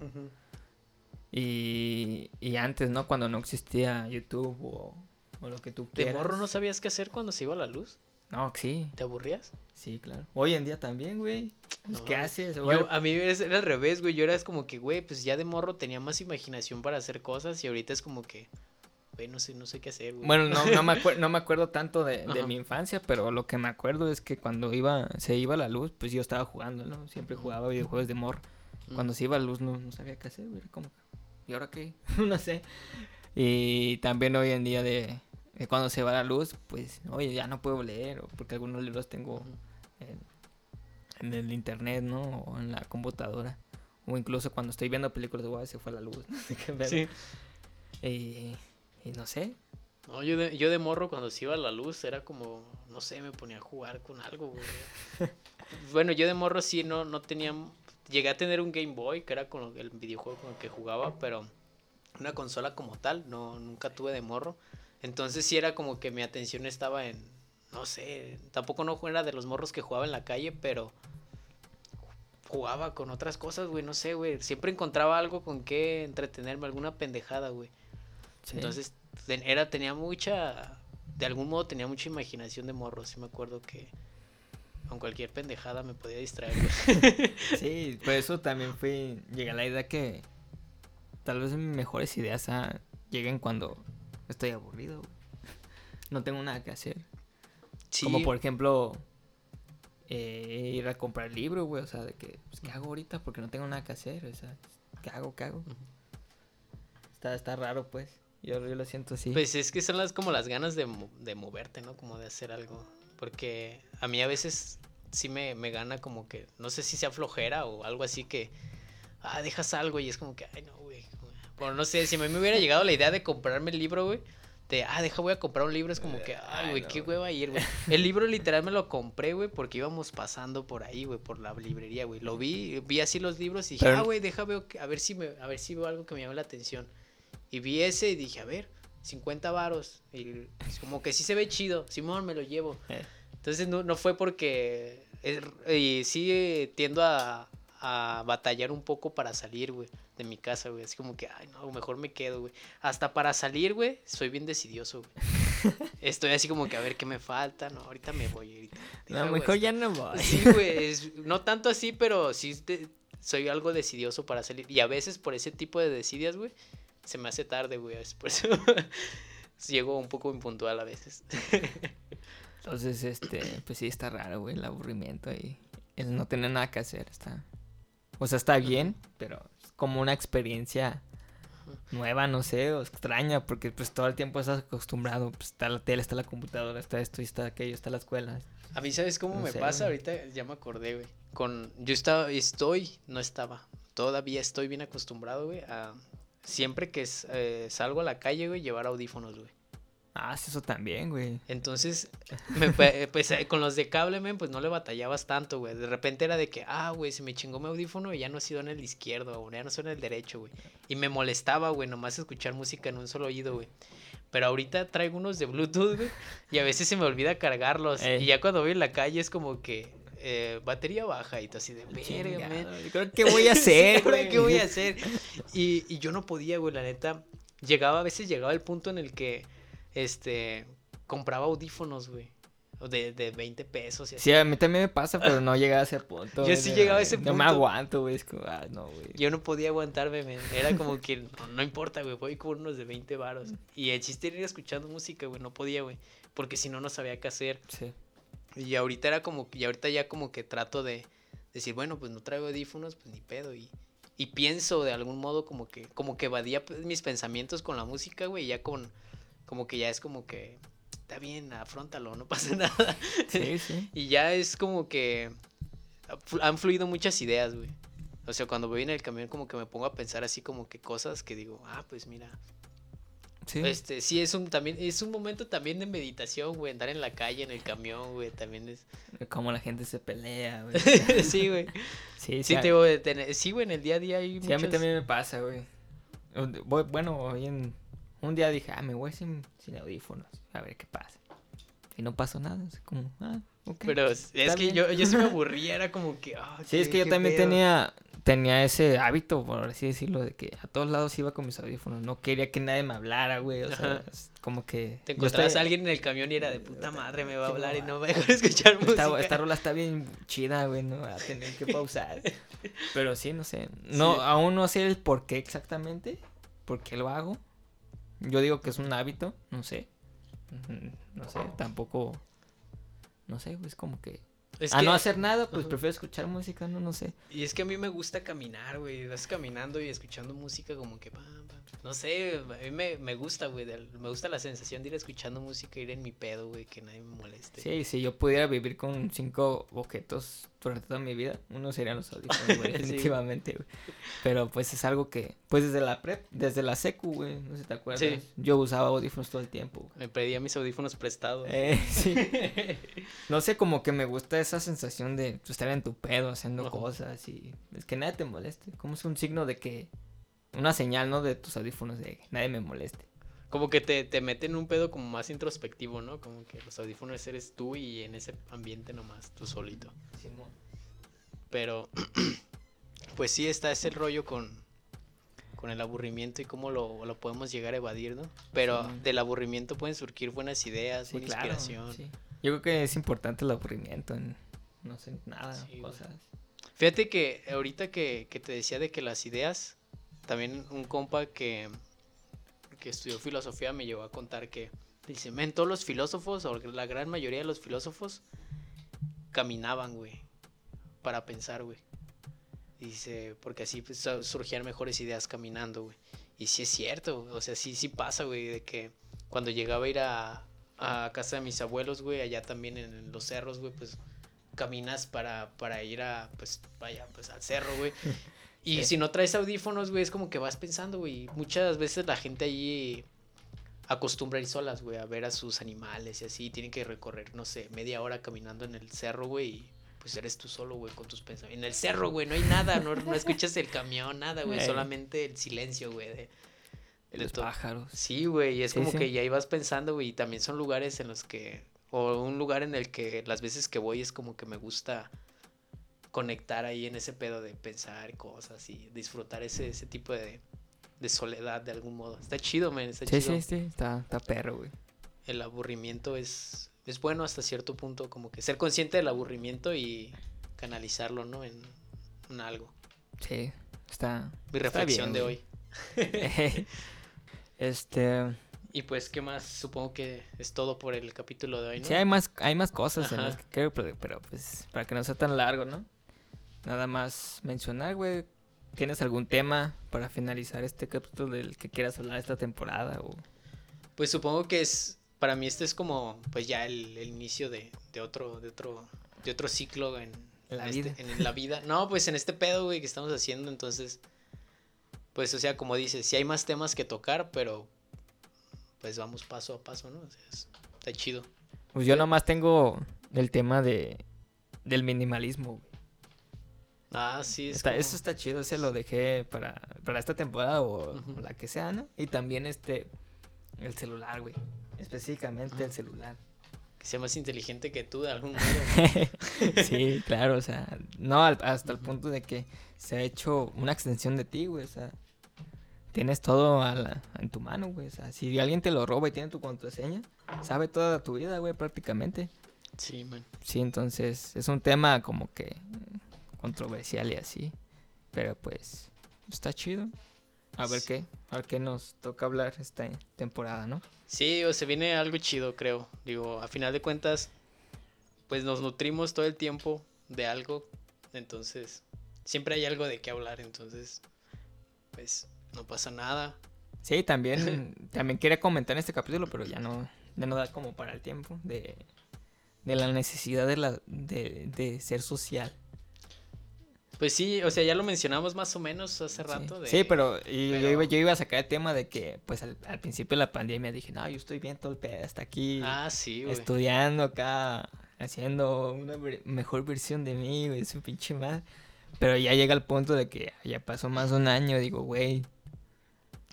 S2: Y, y antes, ¿no? Cuando no existía YouTube o, o lo que tú
S1: ¿De
S2: quieras.
S1: morro no sabías qué hacer cuando se iba la luz?
S2: No, sí,
S1: ¿Te aburrías?
S2: sí, claro. Hoy en día también, güey. Pues,
S1: No,
S2: ¿Qué haces?
S1: Yo, a mí era al revés, güey. Yo era como que, güey, pues ya de morro tenía más imaginación para hacer cosas y ahorita es como que, güey, no sé, no sé qué hacer, güey.
S2: bueno, no, no, me acuer- no me acuerdo tanto de, mi infancia, pero lo que me acuerdo es que cuando iba, se iba la luz, pues yo estaba jugando, ¿no? Siempre jugaba videojuegos de morro.
S1: Mm.
S2: Cuando se iba la luz no, no sabía qué hacer, güey. era Como, ¿y ahora qué? no sé. Y también hoy en día de cuando se va la luz, pues, oye, ya no puedo leer, o porque algunos libros tengo en, en el internet, ¿no? O en la computadora. O incluso cuando estoy viendo películas de guay se fue la luz.
S1: Sí.
S2: Y, y no sé.
S1: No, yo de, yo de morro cuando se iba la luz era como, no sé, me ponía a jugar con algo, güey. bueno, yo de morro sí no, no tenía, llegué a tener un Game Boy, que era con el videojuego con el que jugaba, pero una consola como tal, no, nunca tuve de morro. Entonces sí era como que mi atención estaba en, no sé, tampoco no era de los morros que jugaba en la calle, pero jugaba con otras cosas, güey, no sé, güey. Siempre encontraba algo con que entretenerme, alguna pendejada, güey. Entonces, era, tenía mucha, de algún modo tenía mucha imaginación de morro, sí me acuerdo que con cualquier pendejada me podía distraer,
S2: güey. sí, por eso también fue, llegué a la idea que tal vez mis mejores ideas ah, lleguen cuando estoy aburrido, No tengo nada que hacer. Como por ejemplo, eh, ir a comprar libros, güey. O sea, de que, pues, ¿qué hago ahorita? Porque no tengo nada que hacer. O sea, ¿qué hago? ¿Qué hago? está, está raro, pues. Yo, yo lo siento así.
S1: Pues es que son las como las ganas de, de moverte, ¿no? Como de hacer algo. Porque a mí a veces sí me, me gana como que, no sé si sea flojera o algo así que, ah, dejas algo y es como que, ay, no. Bueno, no sé, si a mí me hubiera llegado la idea de comprarme el libro, güey de, ah, deja, voy a comprar un libro, es como que, ay, güey, qué hueva ir, güey. El libro literal me lo compré, güey, porque íbamos pasando por ahí, güey, por la librería, güey. Lo vi, vi así los libros y dije, ah, güey, deja, veo, a ver si me, a ver si veo algo que me llame la atención. Y vi ese y dije, a ver, 50 varos. Y es como que sí se ve chido, Simón, me lo llevo. Eh. Entonces no, no fue porque, y sí tiendo a, a batallar un poco para salir, güey, de mi casa, güey. Así como que, ay, no, mejor me quedo, güey. Hasta para salir, güey, soy bien decidioso, güey. Estoy así como que a ver qué me falta, no, ahorita me voy, ahorita.
S2: No, mejor ya no voy.
S1: Sí, güey, no tanto así, pero sí soy algo decidioso para salir. Y a veces por ese tipo de decidias, güey, se me hace tarde, güey. Por eso llego un poco impuntual a veces.
S2: Entonces, este, pues sí está raro, güey, el aburrimiento y el no tener nada que hacer, está o sea, está bien, pero como una experiencia nueva, no sé, o extraña, porque pues todo el tiempo estás acostumbrado, pues está la tele, está la computadora, está esto y está aquello, está la escuela.
S1: A mí, ¿sabes cómo me pasa? Ahorita ya me acordé, güey. Con, yo estaba, estoy, no estaba, todavía estoy bien acostumbrado, güey, a siempre que eh, salgo a la calle, güey, llevar audífonos, güey.
S2: Ah, eso también, güey.
S1: Entonces, pues eh, con los de cable, pues no le batallabas tanto, güey. De repente era de que, ah, güey, se me chingó mi audífono y ya no en el izquierdo, o ya no en el derecho, güey. Y me molestaba, güey, nomás escuchar música en un solo oído, güey. Pero ahorita traigo unos de Bluetooth, güey, y a veces se me olvida cargarlos. Y ya cuando voy en la calle es como que, eh, batería baja y todo así de
S2: verga, ¿Qué voy a hacer,
S1: güey? ¿Qué voy a hacer? Y, y yo no podía, güey, la neta. Llegaba, a veces llegaba el punto en el que este, compraba audífonos, güey. De, de 20 pesos y
S2: así. Sí, a mí también me pasa, pero no llegaba a ese punto.
S1: Yo sí llegaba a ese punto.
S2: No me aguanto, güey. Es como, ah, no, güey.
S1: Yo no podía aguantarme, man. Era como que, no, importa, güey. Voy con unos de 20 varos. Y el chiste era ir escuchando música, güey. No podía, güey. Porque si no, no sabía qué hacer. Sí. Y ahorita era como, y ahorita ya como que trato de decir, bueno, pues no traigo audífonos, pues ni pedo. Y, y pienso de algún modo como que, como que evadía pues, mis pensamientos con la música, güey. Ya con como que ya es como que está bien, afrontalo, no pasa nada. Sí, sí. y ya es como que han fluido muchas ideas, güey. O sea, cuando voy en el camión como que me pongo a pensar así como que cosas que digo, ah, pues mira. Sí. Este, sí, es un también, es un momento también de meditación, güey, andar en la calle, en el camión, güey, también es.
S2: Como la gente se pelea, güey.
S1: sí, güey. Sí, sí. Sí, te, sí, güey, en el día a día hay
S2: Sí, a mí también me pasa, güey. Bueno, hoy en un día dije, ah, me voy sin, sin audífonos, a ver qué pasa. Y no pasó nada, es como, ah, ok.
S1: Pero es que yo, yo sí me aburría, era como que, ah,
S2: Sí, es que yo también tenía, tenía ese hábito, por así decirlo, de que a todos lados iba con mis audífonos. No quería que nadie me hablara, güey. O sea, como que.
S1: Te encontrabas a alguien en el camión y era de puta madre, me va a hablar y no me deja escuchar música.
S2: Esta, rola está bien chida, güey, no va a tener que pausar. Pero sí, no sé. No, aún no sé el por qué exactamente, por qué lo hago. Yo digo que es un hábito, no sé. No sé, tampoco. No sé, es como que. a no hacer nada, pues prefiero escuchar música, no, no sé.
S1: Y es que a mí me gusta caminar, güey. Vas caminando y escuchando música como que. No sé, a mí me, me gusta, güey. Me gusta la sensación de ir escuchando música, ir en mi pedo, güey, que nadie me moleste.
S2: Sí, si yo pudiera vivir con cinco objetos durante toda mi vida, uno serían los audífonos, güey, definitivamente, güey. Pero pues es algo que, pues desde la prep, desde la secu, güey, no sé si te acuerdas. Sí. Yo usaba audífonos todo el tiempo.
S1: Me pedía mis audífonos prestados.
S2: Eh, sí. no sé, como que me gusta esa sensación de estar en tu pedo haciendo cosas y es que nadie te moleste. Como es un signo de que una señal, ¿no? De tus audífonos de nadie me moleste.
S1: Como que te, te meten un pedo como más introspectivo, ¿no? Como que los audífonos eres tú y en ese ambiente nomás, tú solito. Pero, pues sí, está ese rollo con, con el aburrimiento y cómo lo, lo podemos llegar a evadir, ¿no? Pero del aburrimiento pueden surgir buenas ideas, buena inspiración.
S2: Yo creo que es importante el aburrimiento en, no sé, nada, cosas.
S1: Fíjate que ahorita que, que te decía de que las ideas, también un compa que que estudió filosofía me llegó a contar que dice, men, todos los filósofos, o la gran mayoría de los filósofos, caminaban, güey, para pensar, güey. Dice, porque así pues, surgían mejores ideas caminando, güey. Y sí es cierto, o sea, sí, sí pasa, güey, de que cuando llegaba a ir a, a casa de mis abuelos, güey, allá también en, los cerros, güey, pues caminas para, para ir a, pues, vaya, pues al cerro, güey. Y si no traes audífonos, güey, es como que vas pensando, güey. Muchas veces la gente allí acostumbra ir solas, güey, a ver a sus animales y así. Tienen que recorrer, no sé, media hora caminando en el cerro, güey. Y pues eres tú solo, güey, con tus pensamientos. En el cerro, güey, no hay nada, no, no escuchas el camión, nada, güey. Solamente el silencio, güey. De,
S2: los pájaros.
S1: Sí, güey, y es como que ya ibas pensando, güey. Y también son lugares en los que. O un lugar en el que las veces que voy es como que me gusta conectar ahí en ese pedo de pensar cosas y disfrutar ese, ese tipo de, de soledad de algún modo. Está chido, man, está
S2: sí,
S1: chido.
S2: Sí, sí, está, está perro, güey.
S1: El aburrimiento es, es bueno hasta cierto punto, como que ser consciente del aburrimiento y canalizarlo, ¿no? En, algo.
S2: Sí, está.
S1: Mi reflexión de hoy.
S2: este.
S1: Y pues, ¿qué más? Supongo que es todo por el capítulo de hoy, ¿no?
S2: Sí, hay más, hay más cosas en las que creo, pero pues para que no sea tan largo, ¿no? Nada más mencionar, güey. ¿Tienes algún tema para finalizar este capítulo del que quieras hablar esta temporada? O...
S1: Pues supongo que es, para mí este es como, pues ya el, inicio de, otro, de otro, de otro ciclo en,
S2: la
S1: este,
S2: vida.
S1: en la vida. No, pues en este pedo, güey, que estamos haciendo, entonces, pues o sea, como dices, sí hay más temas que tocar, pero pues vamos paso a paso, ¿no? O sea, está chido.
S2: Pues yo nomás tengo el tema de del minimalismo, güey.
S1: Ah, sí. Es
S2: está, Eso está chido, ese lo dejé para, para esta temporada o, la que sea, ¿no? Y también este, el celular, güey. Específicamente el celular.
S1: Que sea más inteligente que tú de algún modo.
S2: sí, claro, o sea, no hasta el punto de que se ha hecho una extensión de ti, güey, o sea, tienes todo a en tu mano, güey, o sea, si alguien te lo roba y tiene tu contraseña, sabe toda tu vida, güey, prácticamente.
S1: Sí, man.
S2: Sí, entonces es un tema como que controversial y así. Pero pues está chido. A ver qué, a ver qué nos toca hablar esta temporada, ¿no?
S1: Sí, o se viene algo chido, creo. Digo, a final de cuentas, pues nos nutrimos todo el tiempo de algo. Entonces, siempre hay algo de qué hablar. Entonces, pues no pasa nada.
S2: Sí, también, también quería comentar en este capítulo, pero ya no, ya no da como para el tiempo de, de la necesidad de, la, de, de ser social.
S1: Pues sí, o sea, ya lo mencionamos más o menos hace rato.
S2: Sí, pero, Yo, iba, a sacar el tema de que, pues al, principio de la pandemia dije, no, yo estoy bien todo el pedo, hasta aquí.
S1: Ah, sí, güey.
S2: Estudiando acá, haciendo una mejor versión de mí, güey, un pinche mal. Pero ya llega el punto de que ya pasó más de un año, digo, güey.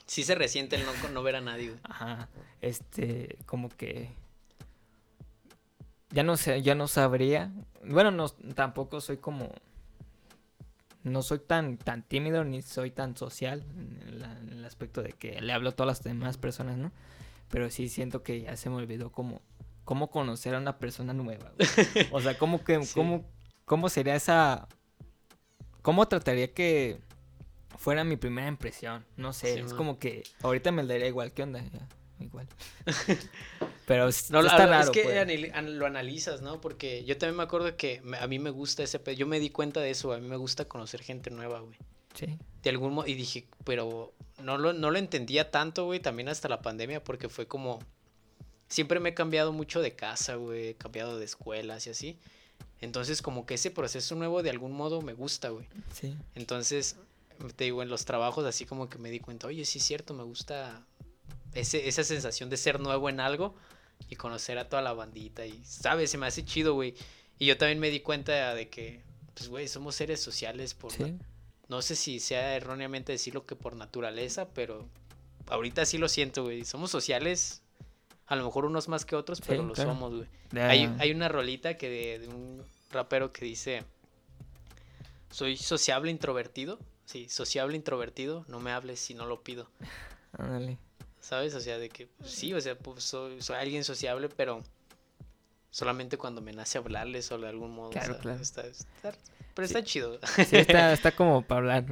S1: Sí se resiente el no, no ver a nadie, güey.
S2: Ajá, este, como que ya no sé, ya no sabría. Bueno, no, tampoco soy como no soy tan, tan tímido ni soy tan social en, el aspecto de que le hablo a todas las demás personas, ¿no? Pero sí siento que ya se me olvidó cómo, cómo conocer a una persona nueva. O sea, cómo que, cómo, cómo sería esa, cómo trataría que fuera mi primera impresión. No sé, es como que ahorita me daría igual, ¿qué onda? Igual. Pero no, está raro,
S1: es que pues. lo analizas, ¿no? Porque yo también me acuerdo que a mí me gusta ese Yo me di cuenta de eso, a mí me gusta conocer gente nueva, güey.
S2: Sí.
S1: De algún modo, y dije, pero no lo, no lo entendía tanto, güey, también hasta la pandemia, porque fue como. Siempre me he cambiado mucho de casa, güey, he cambiado de escuelas y así. Entonces, como que ese proceso nuevo de algún modo me gusta, güey.
S2: Sí.
S1: Entonces, te digo, en los trabajos así como que me di cuenta, oye, sí es cierto, me gusta ese, esa sensación de ser nuevo en algo y conocer a toda la bandita y, ¿sabes? Se me hace chido, güey. Y yo también me di cuenta de que, pues, güey, somos seres sociales por no sé si sea erróneamente decirlo que por naturaleza, pero ahorita sí lo siento, güey. Somos sociales, a lo mejor unos más que otros, pero lo somos, güey. Hay, hay, una rolita que de, de, un rapero que dice, soy sociable introvertido. Sí, sociable introvertido, no me hables si no lo pido. Ándale. ¿Sabes? O sea, de que pues, sí, o sea, pues, soy, soy, alguien sociable, pero solamente cuando me nace hablarles o de algún modo. Claro, claro. Está, pero está chido.
S2: Sí, está, está como para hablar.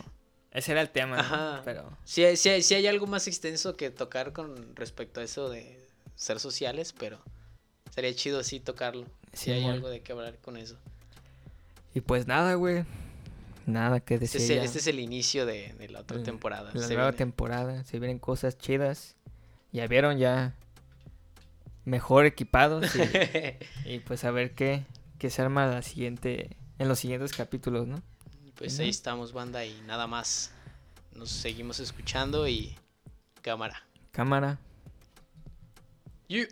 S2: ese era el tema. Ajá. Pero...
S1: Sí, sí, sí hay algo más extenso que tocar con respecto a eso de ser sociales, pero sería chido así tocarlo. Si hay algo de qué hablar con eso.
S2: Y pues nada, güey. Nada que decir.
S1: Este, este es, el inicio de, la otra temporada.
S2: La nueva temporada. Se vienen cosas chidas. Ya vieron ya mejor equipados. Y, pues a ver qué, qué se arma la siguiente, en los siguientes capítulos, ¿no?
S1: Pues ahí estamos, banda, y nada más. Nos seguimos escuchando y cámara.
S2: Cámara.
S1: You.